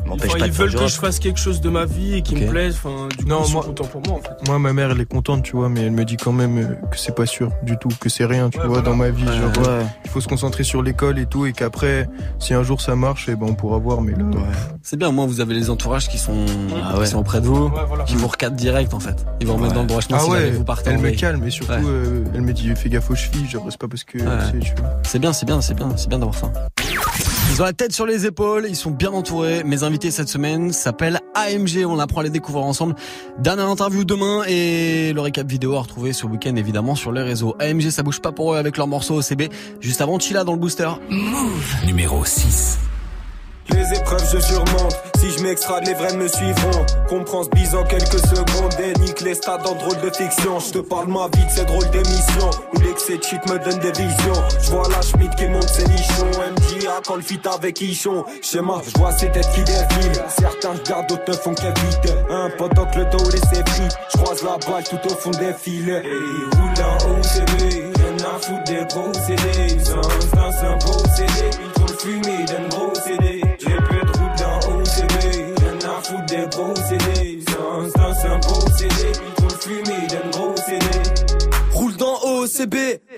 M'empêche
enfin,
pas
ils veulent que je fasse quelque chose de ma vie et qui me plaise. Enfin, du coup,
Non,
ils sont
moi-
contents pour moi, en fait.
Moi, ma mère, elle est contente, tu vois, mais elle me dit quand même euh, que c'est pas sûr du tout, que c'est rien, tu
Ouais,
vois,
voilà.
dans ma vie. Genre,
Ouais.
il faut se concentrer sur l'école et tout, et qu'après, si un jour ça marche, eh ben, on pourra voir, mais là.
C'est bien, moi vous avez les entourages qui sont,
Ah
qui sont près de vous,
Ouais, voilà.
qui vous recadrent direct en fait. Ils vous remettent
Ouais.
dans le droit chemin
Ah
si jamais
ouais,
vous partez
elle me calme, et surtout,
Ouais.
euh, elle me dit, fais gaffe aux chevilles, genre, c'est pas parce que,
Ouais.
c'est,
bien, c'est bien, c'est bien, c'est bien d'avoir ça. Ils ont la tête sur les épaules, ils sont bien entourés. Mes invités cette semaine s'appellent AMG, on apprend à les découvrir ensemble. Dernière interview demain et le récap vidéo à retrouver ce week-end évidemment sur les réseaux. AMG ça bouge pas pour eux avec leur morceau OCB. Juste avant Chilla dans le booster.
Numéro 6.
Les épreuves je surmonte, si je m'extrade les vrais me suivront. Comprends ce bise en quelques secondes. Et nique les stades en drôle de fiction. Je te parle ma vie de ces drôles d'émissions. Où l'excès de shit me donne des visions. Je vois la Schmidt qui monte ses nichons. MJA quand le fit avec Ichon. Schéma, je vois ces têtes qui défilent. Certains regardent, d'autres ne font qu'éviter. Un pendant que le dos laissé frites. Je croise la balle tout au fond des filets. Et roule en OCB Rien à foutre des C'est un, c'est un beau CD trop le d'un OCB,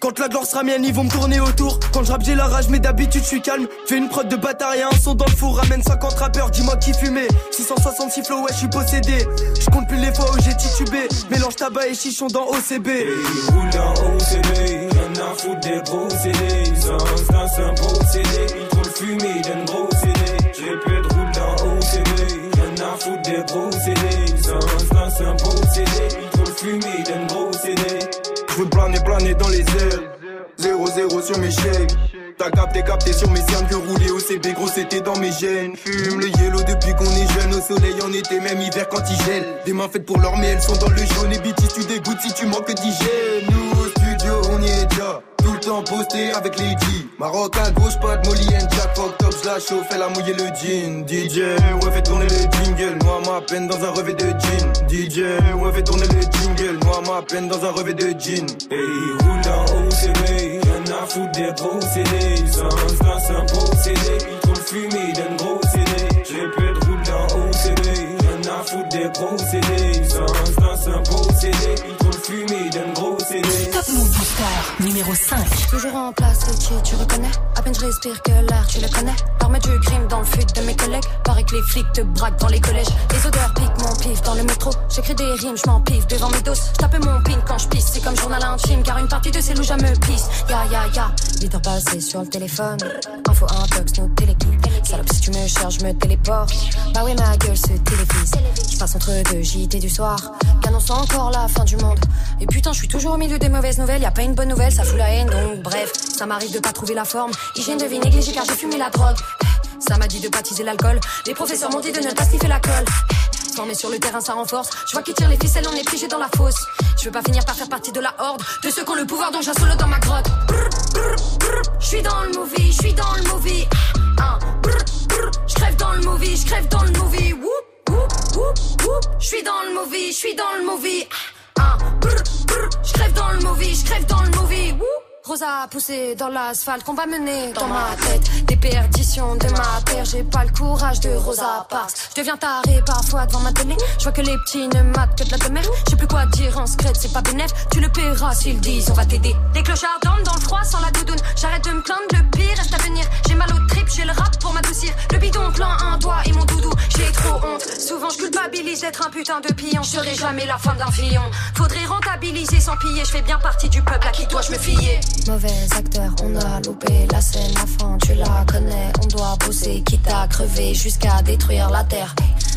quand la gloire sera mienne, ils vont me tourner autour. Quand je rappe, j'ai la rage, mais d'habitude, je suis calme. Fais une prod de bâtard et un son dans le four. Ramène 50 rappeurs, dis-moi qui fumait. 666 flow, ouais, je suis possédé. Je compte plus les fois où j'ai titubé. Mélange tabac et chichon dans OCB. Ils roulent dans OCB. Rien à foutre des gros CD. C'est un, CD. Ils trop le fumer d'un gros
shake. T'as capté, capté sur mes cernes que rouler au CB, gros c'était dans mes gènes. Fume le yellow depuis qu'on est jeune, au soleil en été, même hiver quand il gèle. Des mains faites pour l'or, mais elles sont dans le jaune. Et BT, tu dégoûtes si tu manques d'hygiène. Nous au studio, on y est déjà. Tout le temps posté avec les G. Maroc à gauche, pas de Molly and Jack. Fuck top, je la chauffe, elle a mouillé le jean. DJ, ouais, fait tourner le jingle. Moi, ma peine dans un revêt de jean. DJ, ouais, fait tourner le jingle. Moi, ma peine dans un revêt de jean.
Hey, roule en rien à foutre des procédés. Sans dans un procédé, il faut le fumer d'un gros CD. J'ai peu de roule en OCD, rien à foutre des procédés. Sans dans un procédé, il faut le fumer d'un gros CD.
Numéro 5.
Toujours en place, Richie, tu reconnais? À peine je respire que l'air, tu le connais? L'armée du crime dans le fut de mes collègues? Paraît que les flics te braquent dans les collèges. Les odeurs piquent mon pif dans le métro. J'écris des rimes, je m'en pif devant mes doses. Je mon pin quand je pisse, c'est comme journal intime Car une partie de ces loups, me pisse. Ya ya ya, 8 heures passées sur le téléphone. Info intox, nos télékits Salope si tu me cherches, je me téléporte. Bah ouais ma gueule se télévise. Je passe entre deux JT du soir. Qu'annonce encore la fin du monde? Et putain je suis toujours au milieu des mauvaises nouvelles Y a pas une bonne nouvelle, ça fout la haine donc bref Ça m'arrive de pas trouver la forme Hygiène de vie négligée car j'ai fumé la drogue Ça m'a dit de baptiser l'alcool Les professeurs m'ont dit de ne pas sniffer la colle Formé sur le terrain, ça renforce. Je vois qui tire les ficelles, on est piégé dans la fosse. Je veux pas finir par faire partie de la horde de ceux qui ont le pouvoir, un solo dans ma grotte. Je suis dans le movie, je suis dans le movie. Je crève dans le movie, je crève dans le movie. Je suis dans le movie, je suis dans le movie. Je crève dans le movie, je crève dans le movie. Rosa poussé dans l'asphalte qu'on va mener dans ma tête. Des perditions de ma terre J'ai pas le courage de Rosa Parks. Je deviens taré parfois devant ma télé. Je vois que les petits ne matent que de la demeure. Je sais plus quoi dire en secret c'est pas bénéf Tu le paieras s'ils disent on va t'aider. Des clochards dorment dans le froid sans la doudoune. J'arrête de me plaindre le pire reste à venir. J'ai mal au trip j'ai le rap pour m'adoucir Le bidon plein un doigt et mon doudou J'ai trop honte Souvent je culpabilise d'être un putain de pion Je serai jamais la femme d'un fillon Faudrait rentabiliser sans piller Je fais bien partie du peuple à qui dois-je me fier? Mauvais acteur, on a loupé la scène, la fin, tu la connais. On doit bosser, quitte à crever jusqu'à détruire la terre.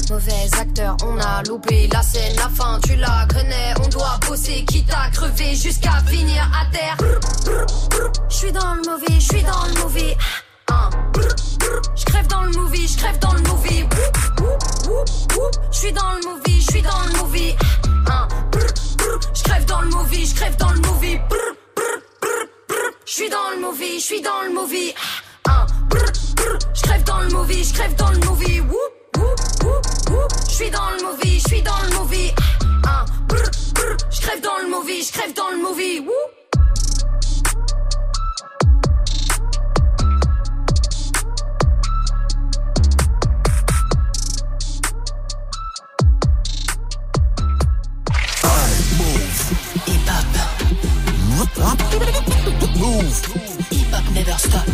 Mauvais acteur, on a loupé la scène, la fin, tu la connais. On doit bosser, quitte à crever jusqu'à finir à terre. Je suis dans le movie, je suis dans le movie. Je crève dans le movie, je crève dans le movie. Je suis dans le movie, je suis dans le movie. Je crève dans le movie, je crève dans le movie. Je suis dans le movie, je suis dans le movie. Je crève dans le movie, je crève dans le movie. Je suis dans le movie, je suis dans le movie. Je crève dans le movie, je crève dans le movie.
Move. Hip Hop never stop.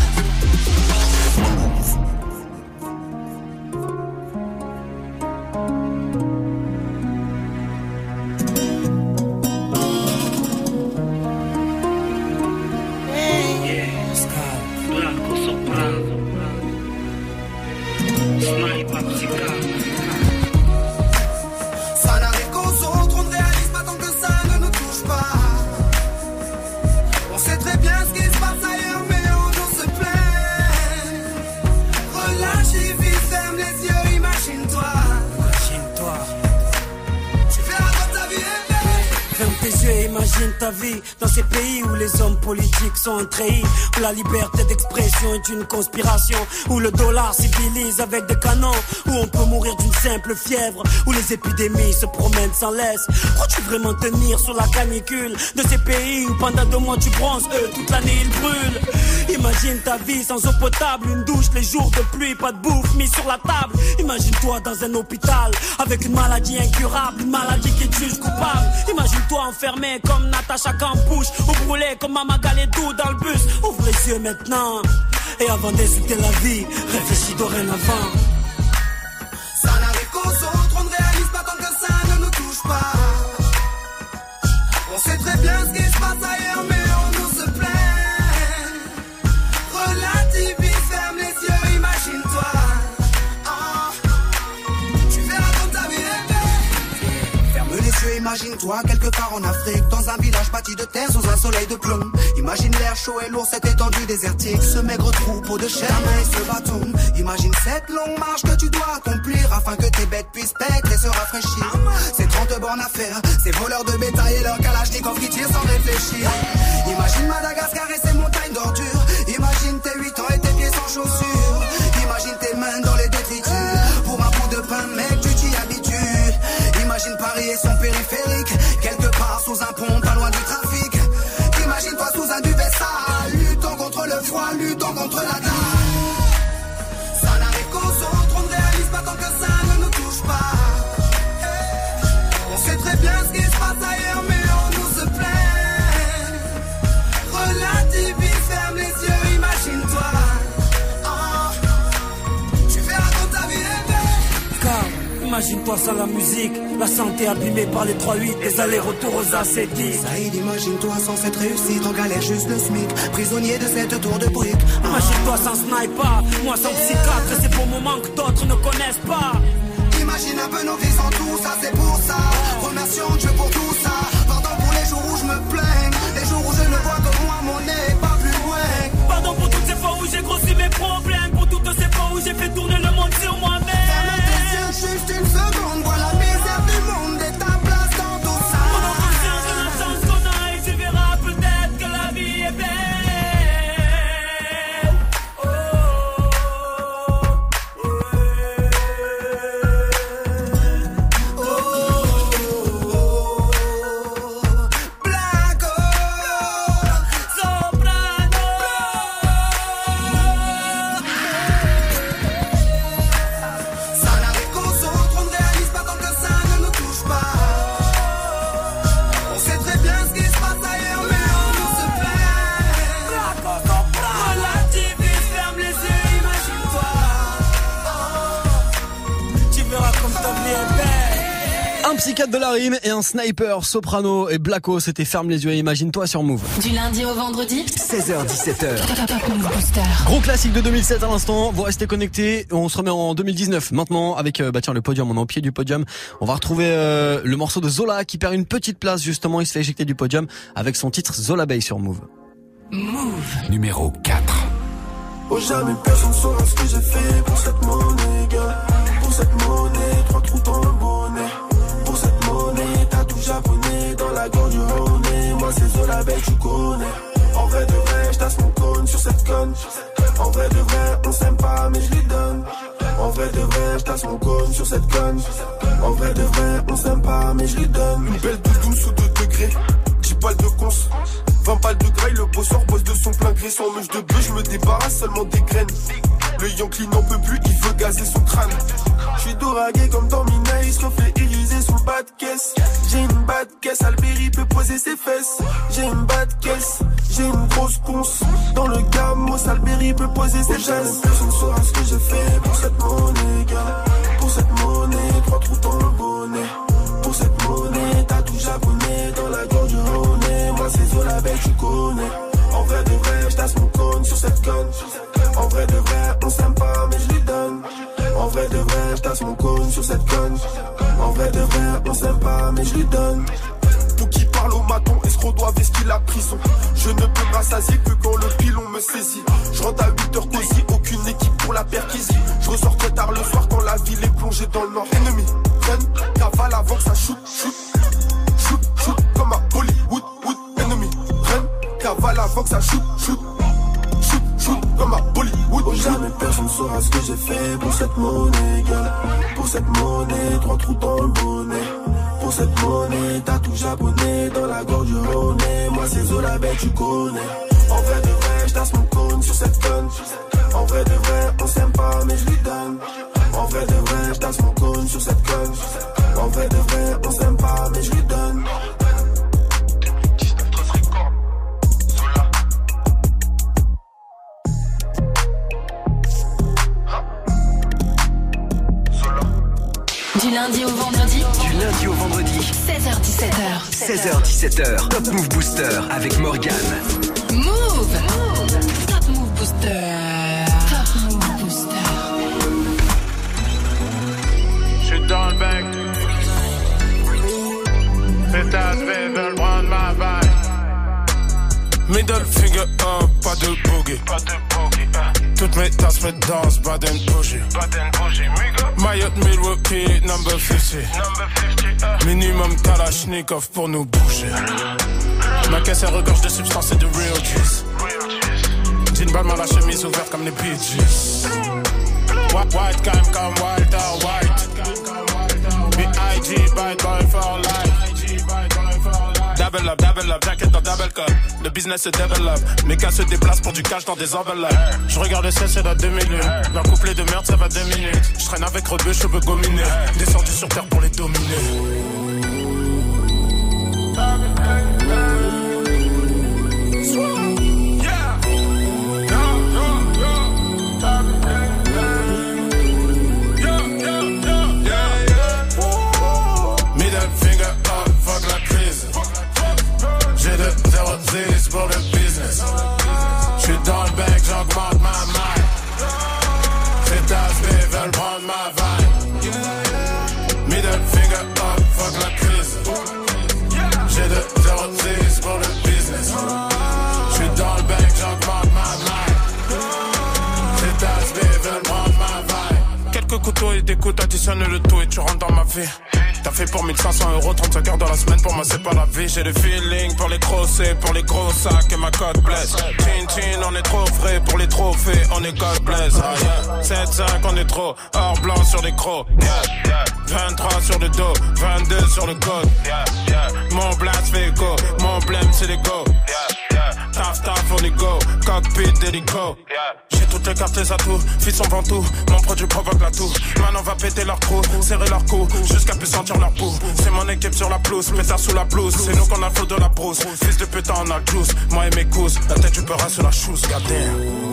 Blanco soprano.
Ferme
tes yeux imagine ta vie dans ces pays où les hommes politiques sont trahis, où la liberté d'expression est une conspiration, où le dollar civilise avec des canons, où on peut mourir d'une simple fièvre, où les épidémies se promènent sans laisse. Crois-tu vraiment tenir sur la canicule de ces pays où pendant deux mois tu bronzes, eux toute l'année ils brûlent? Imagine ta vie sans eau potable, une douche les jours de pluie, pas de bouffe mise sur la table. Imagine-toi dans un hôpital avec une maladie incurable, une maladie qui te juge coupable. Imagine-toi enfermé comme Natacha Campouche ou brûlé comme Mama Galedou dans le bus. Ouvre les yeux maintenant et avant d'insulter la vie, réfléchis dorénavant.
Imagine-toi
quelque part en Afrique, dans un village bâti de terre sous un soleil de plomb. Imagine l'air chaud et lourd, cette étendue désertique, ce maigre troupeau de main et ce bâton. Imagine cette longue marche que tu dois accomplir afin que tes bêtes puissent paître et se rafraîchir. Ces 30 bornes à faire, ces voleurs de bétail et leurs kalachnikov qui tirent sans réfléchir. Imagine Madagascar et ses montagnes d'ordures. Imagine tes 8 ans et tes pieds sans chaussures. Contre la imagine-toi
sans la musique, la santé abîmée par les 3-8, les allers-retours aux acétiques.
Saïd, imagine-toi sans cette réussite, en galère juste le SMIC, prisonnier de cette tour de briques.
Imagine-toi sans sniper, moi sans psychiatre, et c'est pour moments que d'autres ne connaissent pas.
Imagine un peu nos vies sans tout ça, c'est pour ça. Remercions Dieu pour tout ça. Pardon pour les jours où je me plains, les jours où je ne
4 de la
rime et un sniper, soprano et blacko, c'était ferme les yeux et imagine-toi sur Move.
Du lundi au vendredi,
16h17h.
Gros classique de 2007 à l'instant, vous restez connectés, on se remet en 2019 maintenant avec bah tiens, le podium, on est en pied du podium. On va retrouver le morceau de Zola qui perd une petite place justement, il se fait éjecter du podium avec son titre Zola Bay sur Move.
Move numéro 4.
Oh jamais personne saura ce que j'ai fait pour cette monnaie. Pour cette monnaie, trois trous dans En vrai de vrai, j'tasse mon cône sur cette conne. En vrai de vrai, on s'aime pas, mais je lui donne. En vrai de vrai, j'tasse mon cône sur cette conne. En vrai de vrai, on s'aime pas, mais je lui donne. Une belle douce ou 2 degrés. 10 balles de cons. 20 balles de graille, le bosseur bosse de son plein gré. Sans mèche de bœuf, je me débarrasse seulement des graines. Le Yankee n'en peut plus, il veut gazer son crâne. Je suis doragué comme dans Mina, reflet irisé sous le bas de caisse. J'ai une bas de caisse, Alberi peut poser ses fesses. J'ai une bas de caisse, j'ai une grosse conce. Dans le gamos, Alberi peut poser ses gestes. Personne saura ce que j'ai fait pour cette monnaie, gars. Pour cette monnaie, trois trous dans le bonnet. Pour cette monnaie, t'as tout japonais dans la gorge. Moi c'est Zola Bay, tu connais. En vrai de vrai, j'tasse mon cône sur cette conne. En vrai de vrai, on s'aime pas, mais je lui donne. En vrai de vrai, j'tasse mon cône sur cette conne. En vrai de vrai, on s'aime pas, mais je lui donne. Pour qui parle au maton, escroc doit vestir la prison. Je ne peux me rassasier que quand le pilon me saisit. Je rentre à 8 heures cosy, aucune équipe pour la perquisie. Je ressors très tard le soir quand la ville est plongée dans le nord. Ennemi, run, cavale avant que ça shoot, shoot. Shoot, shoot, comme à Hollywood, wood. Ennemi, run, cavale avant que ça shoot, shoot. Shoot, shoot, comme à Bollywood. Oh, jamais personne saura ce que j'ai fait pour cette monnaie, gars. Pour cette monnaie, trois trous dans le bonnet. Pour cette monnaie, t'as tout japonais dans la gorge du. Moi, c'est Zola Bay, tu connais. En vrai de vrai, j'tasse mon cône sur cette conne. En vrai de vrai, on s'aime pas, mais je lui donne. En vrai de vrai, j'tasse mon cône sur cette conne. En vrai de vrai, on s'aime pas, mais je lui donne.
Du lundi au vendredi.
Du lundi au vendredi.
16h17h.
16h17h. Top Move Booster avec Morgan.
Move. Move. Top Move Booster. Top Move Booster.
Je suis dans le bain. Veulent prendre ma.
Middle finger up, pas de boogie. Toutes mes tasses me dansent, Baden bougie. Baden bougie, Mayotte, Milwaukee, number 50. Minimum Kalashnikov pour nous bouger. Ma caisse elle regorge de substances et de real juice. Jean Balmain, la chemise ouverte comme les Gees. White, white, calm, calm, Walter White. B.I.G. bad boy for life. Double up, double up, jacket dans double cup. Le business se développe. Mes gars se déplacent pour du cash dans des enveloppes. Je regarde le ciel, c'est dans deux minutes. Leur couplet de merde, ça va deux minutes. Je traîne avec rebeu, je veux gominer. Descendu sur terre pour les dominer. J'ai de 0 pour le business. J'suis dans le bec, j'augmente ma maille. Ces tasses veulent prendre ma vibe. Middle finger up, fuck la crise. J'ai de 0 pour le business. Couteaux et des coups le tout et tu rentres dans ma vie. T'as fait pour 1500 euros, 35 heures dans la semaine, pour moi c'est pas la vie. J'ai le feeling pour les crosser, pour les gros sacs et ma cote blesse. Chin chin, on est trop frais pour les trophées, on est God bless. Ah, yeah. 7-5, on est trop hors blanc sur les crocs. Yeah. 23 sur le dos, 22 sur le code. Mon blast fait go, mon blême c'est les go. Taf on est go, cockpit d'hélico. J'ai toutes les cartes, atouts, fils sont ventoux, mon produit provoque la toux. Maintenant va péter leur trou, serrer leur cou, jusqu'à plus sentir leur pouls. C'est mon équipe sur la pelouse, pétard sous la blouse. C'est nous qu'on a le de la brousse. Fils de putain, on a le. Moi et mes cousses, la tête du beurre sur la chousse, goddamn.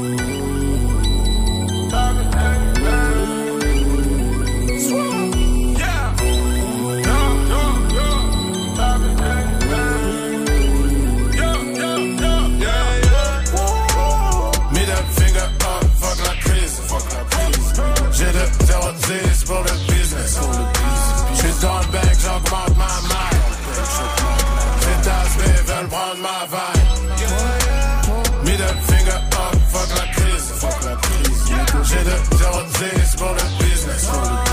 J'ai de 0 pour le business.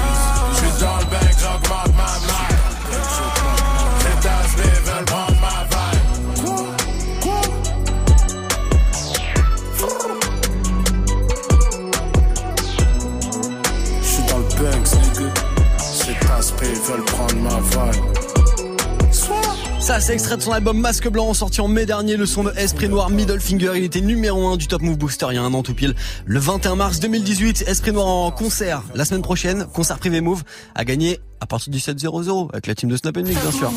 C'est extrait de son album Masque Blanc, sorti en mai dernier, le son de Esprit Noir Middle Finger. Il était numéro 1 du Top Move Booster il y a un an tout pile. Le 21 mars 2018, Esprit Noir en concert. La semaine prochaine, concert privé Move, a gagné à partir du 7-0-0 avec la team de Snap Mix, bien sûr.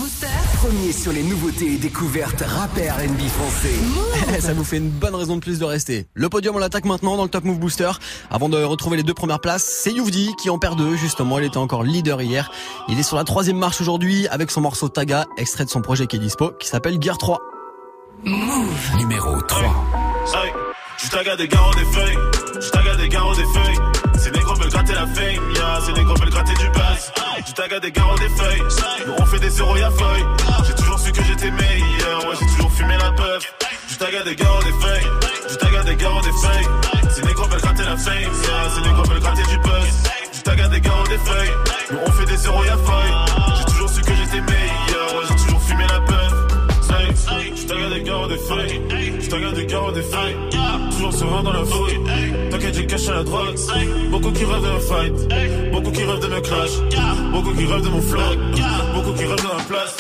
Premier sur les nouveautés et découvertes rap et R&B français.
Ça vous fait une bonne raison de plus de rester. Le podium, on l'attaque maintenant dans le Top Move Booster. Avant de retrouver les deux premières places, c'est Youvdi qui en perd deux, justement. Il était encore leader hier. Il est sur la troisième marche aujourd'hui avec son morceau Taga, extrait de son projet qui est dispo, qui s'appelle Gear 3.
Move numéro 3.
Hey, je taga des garros des feuilles, je taga des garros des feuilles. Ces négros veulent gratter la fame, yeah, ces négros veulent gratter du buzz. Je taga des garros des feuilles, nous on fait des zéros y'a feuille. J'ai toujours su que j'étais meilleur, ouais, j'ai toujours fumé la puff. Je taga des garros des feuilles, je taga des garros des feuilles. Ces négros veulent gratter la fame, yeah, ces négros veulent gratter du buzz. Je taga des garros des feuilles, nous on fait des zéros y'a feuille. J'ai toujours su que j'étais meilleur, ouais, j'ai toujours fumé la puff. Je taga des garros des feuilles, je taga des garros des feuilles. Toujours serein dans la fouille. T'inquiète, j'ai caché la drogue. Beaucoup qui rêvent de me fight. Beaucoup qui rêvent de me clash. Beaucoup qui rêvent de mon flow. Beaucoup qui rêvent de ma place.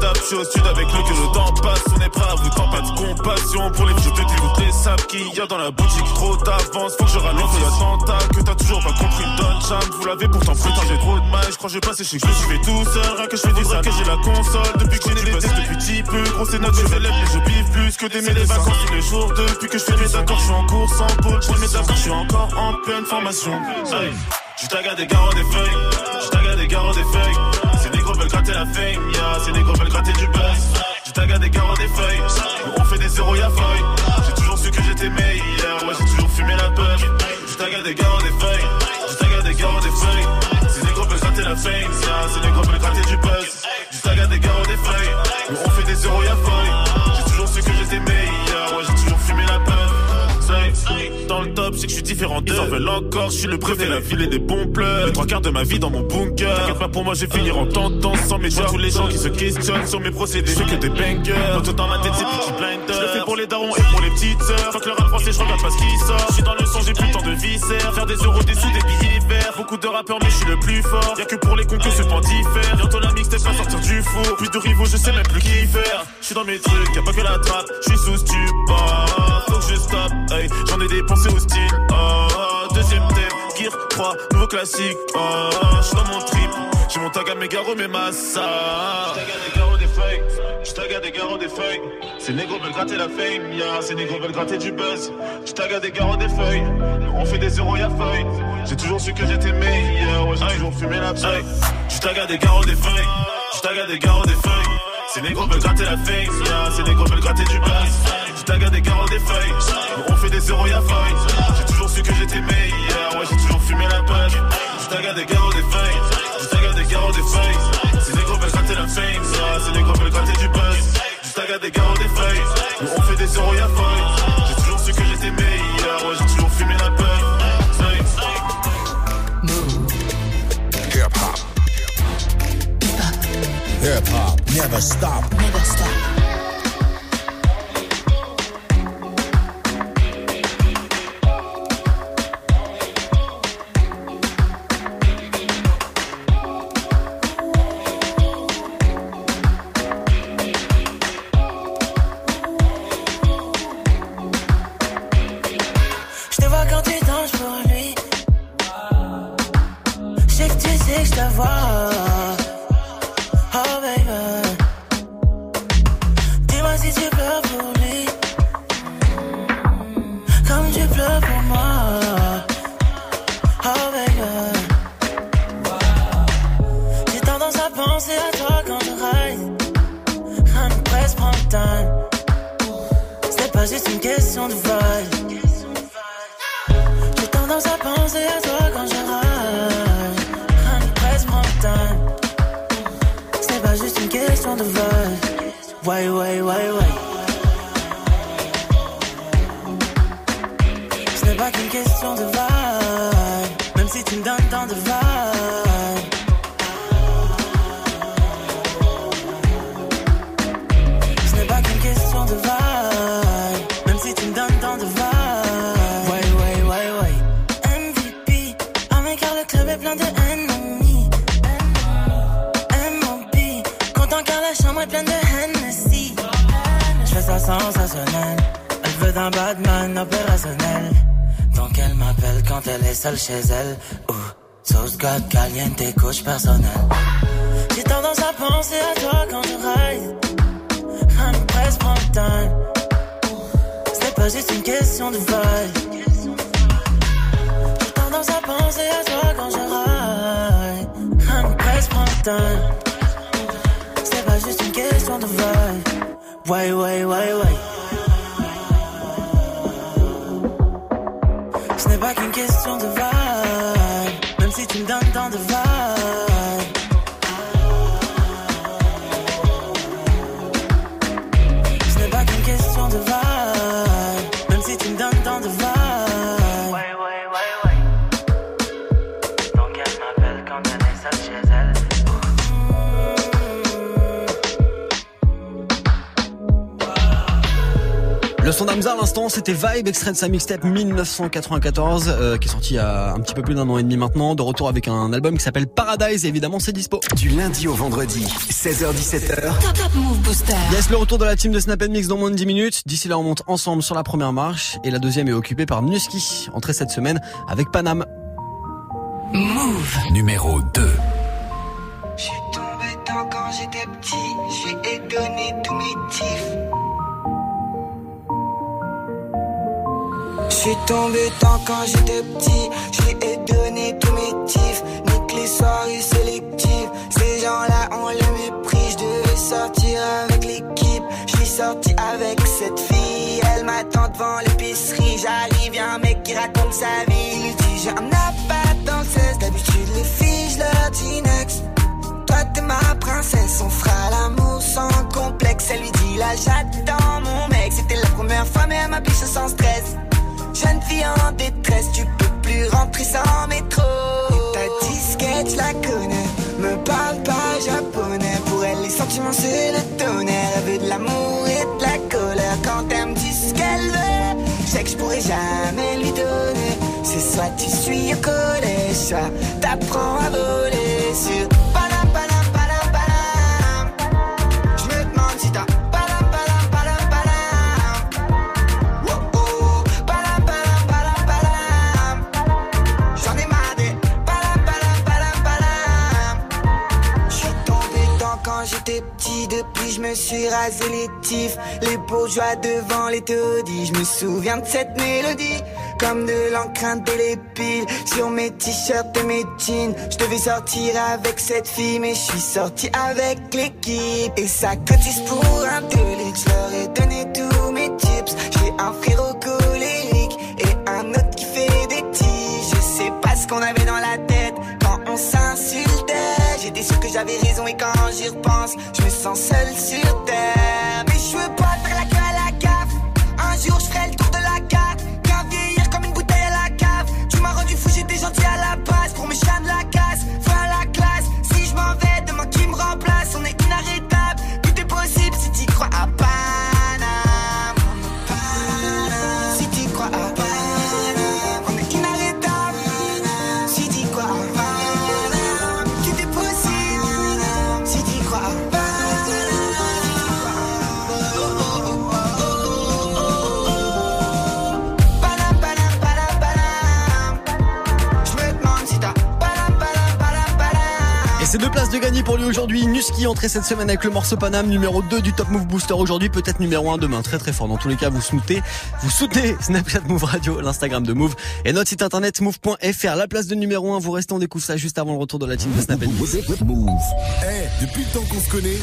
Je suis au sud avec le que le temps passe. On est prêt à vous tant pas de compassion pour les vieux de toutes les sables qu'il y a dans la boutique. Trop d'avance, faut que je rallume, faut l'attentat que t'as toujours pas compris. Donne charme, vous l'avez pourtant putain, j'ai trop de mal. Je crois que je vais passer chez que je fais tout seul. Rien que je fais du que j'ai la console. Depuis que j'ai les tests depuis petit peu. Gros, c'est notre élèves, mais je biffe plus que des mes vacances tous les jours. Depuis que je fais mes accords, je suis en course en pôle. Je mes accords, je suis encore en pleine formation. Je taga des garros des feuilles, je taga des garros des feuilles. Gratter la fame, yeah, ces négros veulent gratter du buzz. Je taga des garros des feuilles, nous on fait des zéros y'a feuille. J'ai toujours su que j'étais meilleur, ouais j'ai toujours fumé la puff. Je taga des garros des feuilles, je taga des garros des feuilles. Ces négros veulent gratter la fame, yeah, ces négros veulent gratter du buzz. Je taga des garros des feuilles, nous on fait des zéros y'a feuille. Dans le top, c'est que je suis différent d'eux. Ils en veulent encore, je suis le préfet, la ville et des bons pleurs. Les trois quarts de ma vie dans mon bunker. T'inquiète pas pour moi, je vais finir en tentant sans médias. Tous les gens qui se questionnent sur mes procédés, je que des bangers. Tout dans ma tête, c'est petit blinder. Je le fais pour les darons et pour les petites sœurs. Fuck le rap français, je regarde pas ce qui sort. Je suis dans le son, j'ai plus le temps de viscères. Faire des euros, des sous, des billets verts. Beaucoup de rappeurs, mais je suis le plus fort. Y'a que pour les cons que ce pan diffère. Bientôt la mixtape va sortir du four. Plus de rivaux, je sais même plus qui faire. Je suis dans mes trucs, y'a pas que la trappe. Je suis sous stupor. Hey. J'en ai dépensé au style. Oh, deuxième thème, Gear 3, nouveau classique. Oh, je suis dans mon trip. J'ai mon tag à mes garros, mes massas. J'tag à des garros, des feuilles. J'tag à des garros, des feuilles. Ces négros veulent gratter la fame, ya. Ces négros veulent gratter du buzz. J'tag à des garros, des feuilles. Nous, on fait des zéros, y'a feuille. J'ai toujours su que j'étais meilleur. Ouais, j'ai toujours fumé la paille. J'tag à des garros, des feuilles. J'tag à des garros, des feuilles. Ces négros veulent gratter la fame, ya. Ces négros veulent gratter du buzz. À des garros, des feuilles. On fait des zéros, y'a feuille. J'ai toujours su que j'étais meilleur. Ouais, j'ai toujours fumé la. J'tag à des garros, des feuilles. À des garros, des feuilles. Ces négros veulent gratter la fame, ya. Ces négros veulent gratter du buzz. À des garros, des feuilles. On fait des zéros, y'a feuille. J'ai toujours su que j'étais meilleur. Ouais, j'ai toujours fumé la
hop. Hip hop never stop.
Never stop.
Elle veut d'un Batman opérationnel. Donc elle m'appelle quand elle est seule chez elle. Ouh, sauce God caliente, coach personnel. J'ai tendance à penser à toi quand je ride. Honey, presse prend le temps. C'est pas juste une question de vibe. J'ai tendance à penser à toi quand je ride. Honey, presse prend le temps. C'est pas juste une question de vibe. Ouais, ouais, ouais, ouais. Ce n'est pas qu'une question de vibe.
Son d'Amza à l'instant, c'était Vibe, extrait de sa mixtape 1994, euh, qui est sorti il y a un petit peu plus d'un an et demi maintenant, de retour avec un album qui s'appelle Paradise, et évidemment c'est dispo.
Du lundi au vendredi, 16h17h.
Top Top Move Booster.
Yes, le retour de la team de Snap Mix dans moins de 10 minutes. D'ici là, on monte ensemble sur la première marche, et la deuxième est occupée par Nuski, entrée cette semaine avec Panam.
Move numéro 2.
Suis tombé tant quand j'étais petit, j'ai donné tous mes tifs. Nique les soirées sélectives, ces gens-là ont le mépris. Je sortir avec l'équipe, je suis sorti avec cette fille. Elle m'attend devant l'épicerie, j'arrive, y'a un mec qui raconte sa vie. Il dit un appart dans le 16, d'habitude les filles, je leur dis next. Toi t'es ma princesse, on fera l'amour sans complexe. Elle lui dit là j'attends mon mec, c'était la première fois mais elle m'a biche sans stress. Jeune fille en détresse, tu peux plus rentrer sans métro. Et ta disquette, la connais, me parle pas japonais. Pour elle, les sentiments, c'est le tonnerre. Elle veut de l'amour et de la colère. Quand elle me dit ce qu'elle veut, je sais que je pourrais jamais lui donner. C'est soit tu suis au collège, soit t'apprends à voler sur. Me suis rasé les tifs, les bourgeois devant les taudis. Je me souviens de cette mélodie, comme de l'encre indélébile sur mes t-shirts et mes jeans. Je devais sortir avec cette fille, mais je suis sorti avec l'équipe. Et ça cotise pour un délit, je leur ai donné tous mes tips. J'ai un frérot colérique et un autre qui fait des petits. Je sais pas ce qu'on avait dans la tête quand on s'insultait. J'étais sûr que j'avais raison et quand j'y repense, je me sens seul sur terre. Mais je veux pas faire la queue à la gaffe. Un jour je ferai le tour de la carte. Qu'à vieillir comme une bouteille à la cave. Tu m'as rendu fou, j'étais gentil à la base. De
gagner pour lui aujourd'hui. Nuski entré cette semaine avec le morceau Paname, numéro 2 du Top Move Booster aujourd'hui, peut-être numéro 1 demain. Très très fort. Dans tous les cas, vous soutenez, vous soutenez Snapchat Move Radio, l'Instagram de Move et notre site internet move.fr. La place de numéro 1, vous restez, on découvre ça juste avant le retour de la team de Snap.
Move. Eh, depuis le temps qu'on se connaît,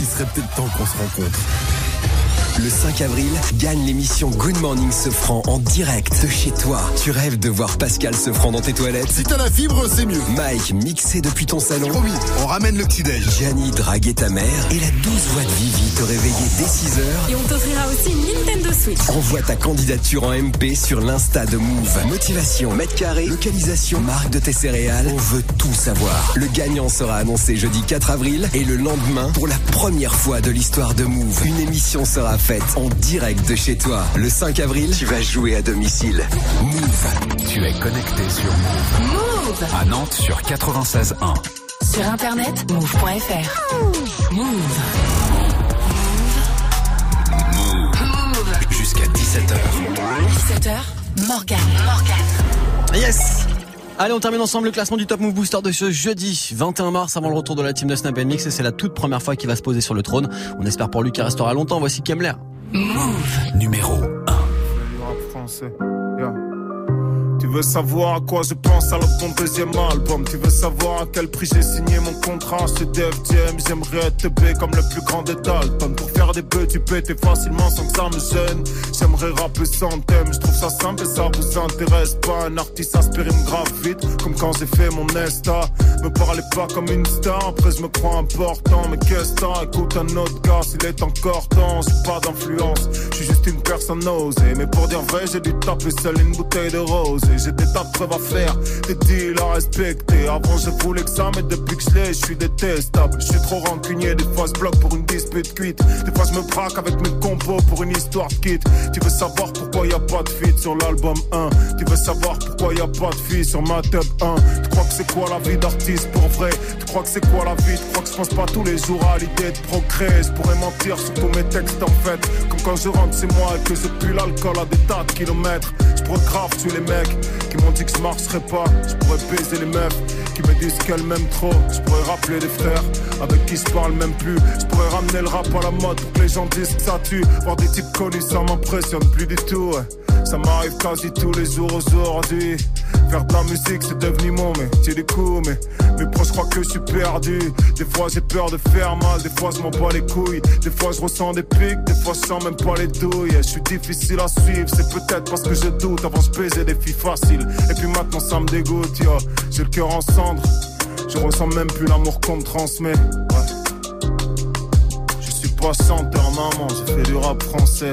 il serait peut-être temps qu'on se rencontre.
Le 5 avril, gagne l'émission Good Morning Sofran en direct de chez toi. Tu rêves de voir Pascal Sofran dans tes toilettes?
Si t'as la fibre, c'est mieux.
Mike mixé depuis ton salon.
Promis, on ramène le petit-déj.
Gianni draguer ta mère et la douce voix de Vivi te réveiller dès 6 heures.
Et on t'offrira aussi une Nintendo Switch.
Envoie ta candidature en MP sur l'Insta de Move. Motivation, mètre carré, localisation, marque de tes céréales. On veut tout savoir. Le gagnant sera annoncé jeudi 4 avril et le lendemain, pour la première fois de l'histoire de Move, une émission sera faite en direct de chez toi. Le 5 avril, tu vas jouer à domicile. Move.
Tu es connecté sur Move.
Move
À Nantes sur 96.1.
Sur internet, move.fr. Move.
Jusqu'à 17h.
17h, Morgane. Morgane.
Yes Allez, on termine ensemble le classement du Top Move Booster de ce jeudi 21 mars avant le retour de la team de Snap Mix et c'est la toute première fois qu'il va se poser sur le trône. On espère pour lui qu'il restera longtemps. Voici Kemler.
Move.
Numéro 1.
Le rap français. Tu veux savoir à quoi je pense à ton deuxième album. Tu veux savoir à quel prix j'ai signé mon contrat. Chez Def Jam J'aimerais être teubé comme le plus grand des Dalton. Pour faire des bœufs tu pétais facilement sans que ça me gêne. J'aimerais rapper sans thème Je trouve ça simple et ça vous intéresse pas. Un artiste aspiré me grave vite Comme quand j'ai fait mon Nesta Me parlez pas comme une star Après je me crois important Mais qu'est-ce que Écoute un autre gars s'il est encore temps. J'ai pas d'influence Je suis juste une personne osée. Mais pour dire vrai j'ai dû taper seul une bouteille de rose J'ai des tas de preuves à faire. Des deals à respecter. Avant je voulais que ça mais depuis que je l'ai Je suis détestable. Je suis trop rancunier Des fois je bloque pour une dispute cuite Des fois je me braque avec mes compos Pour une histoire quitte. Tu veux savoir pourquoi y a pas de feat sur l'album 1 Tu veux savoir pourquoi y a pas de fille sur ma tub 1 Tu crois que c'est quoi la vie d'artiste pour vrai? Tu crois que c'est quoi la vie? Tu crois que je pense pas tous les jours à l'idée de progrès Je pourrais mentir sur tous mes textes en fait. Comme quand je rentre chez moi et que je l'alcool à des tas de kilomètres. Je grave tuer les mecs qui m'ont dit que je marcherais pas. Je pourrais baiser les meufs qui me disent qu'elles m'aiment trop. Je pourrais rappeler des frères avec qui je parle même plus. Je pourrais ramener le rap à la mode pour les gens disent que ça tue. Voir des types connus ça m'impressionne plus du tout. Ça m'arrive quasi tous les jours aujourd'hui. Faire de la musique c'est devenu mon métier du coup Mais mes proches croient que je suis perdu. Des fois j'ai peur de faire mal Des fois je m'en bats les couilles. Des fois je ressens des pics Des fois je sens même pas les douilles. Je suis difficile à suivre C'est peut-être parce que je doute Avant je baisais des filles faciles. Et puis maintenant ça me dégoûte yo. J'ai le cœur en cendres Je ressens même plus l'amour qu'on me transmet. Ouais. Je suis pas chanteur maman J'ai fait du rap français.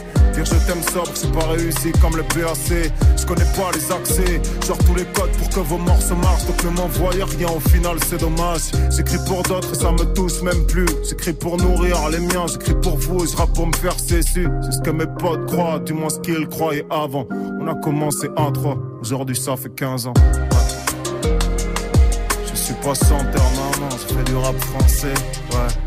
Dire je t'aime sobre, c'est pas réussi comme le PAC. Je connais pas les accès, genre tous les codes pour que vos morceaux marchent. Donc ne m'envoyez rien, au final c'est dommage. J'écris pour d'autres et ça me touche même plus. J'écris pour nourrir les miens, j'écris pour vous et je rappe pour me faire cesser. C'est ce que mes potes croient, du moins ce qu'ils croyaient avant. On a commencé à 3, aujourd'hui ça fait 15 ans. Je suis pas chanteur, non, non, je fais du rap français, ouais.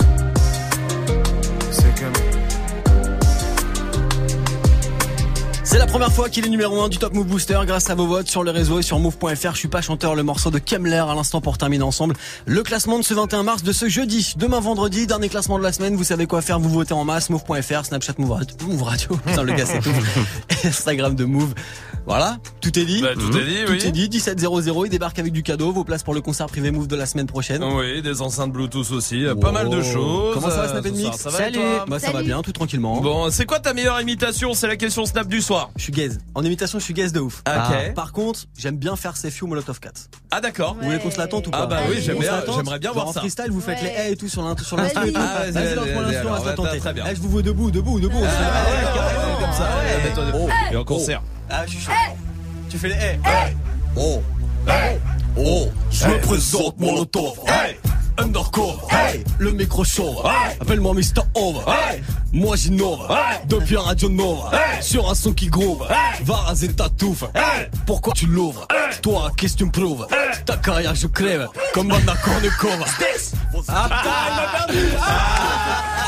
C'est
la première fois qu'il est numéro 1 du Top Move Booster grâce à vos votes sur le réseau et sur move.fr. Je suis pas chanteur, le morceau de Kemler à l'instant pour terminer ensemble. Le classement de ce 21 mars de ce jeudi. Demain vendredi, dernier classement de la semaine. Vous savez quoi faire, vous votez en masse. Move.fr, Snapchat Move Radio. Move Radio. Putain, le gars c'est tout. Et Instagram de Move. Voilà, tout est dit.
Bah, tout est dit,
Tout
oui.
est dit. 1700, il débarque avec du cadeau. Vos places pour le concert privé Move de la semaine prochaine.
Oui, des enceintes Bluetooth aussi, pas mal de choses.
Comment ça va
Euh,
Snap Mix?
Ça va et toi?
Bah ça va bien, tout tranquillement.
Bon, c'est quoi ta meilleure imitation? C'est la question Snap du soir.
Je suis gaze. En imitation, je suis gaze de ouf.
Ah, ok.
Ah. Par contre, j'aime bien faire ces few Molotov 4.
Ah d'accord.
Vous voulez qu'on se l'attente ou pas
Ah bah oui, j'aime bien, j'aimerais bien voir
en
ça.
freestyle, vous faites les haies et tout sur l'instru
Vas-y.
l'instru.
Ah, vas-y,
Vas-y,
vas-y,
lance
vas-y,
mon instru, on va se tenter.
très bien.
Je vous veux debout, debout, debout.
Ah, comme ça, debout. Et en concert.
Ah, je suis chaud. Tu fais les haies.
Oh,
Oh,
je me présente Molotov.
Hey, undercover. Hey, le micro chaud. Hey, appelle-moi Mr. Over. Hey, moi j'innove. Hey, depuis Radio Nova. Hey, sur un son qui groove. Hey, va raser ta touffe. Hey, pourquoi tu l'ouvres? Toi, qu'est-ce que tu me prouves Ta carrière, je crève. Comme Banda Kornikova. Ah, m'a perdu.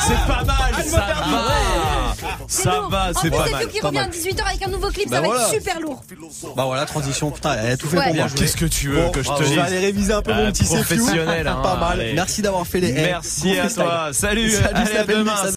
C'est pas mal,
Ah,
ça va. Ça va, c'est pas
c'est
mal.
Feu qui revient à
mal.
18h avec un nouveau clip,
Bah
ça va
voilà.
être super lourd.
Bah voilà, transition. Putain, elle a tout fait
Ouais.
pour moi.
Qu'est-ce que tu veux
Bon,
que je te
bravo.
dise
Je vais aller réviser un peu mon
Ah,
petit CFU.
professionnel, hein,
Pas mal.
allez.
Merci d'avoir fait les.
Merci à toi. Salut,
Salut,
allez, à demain.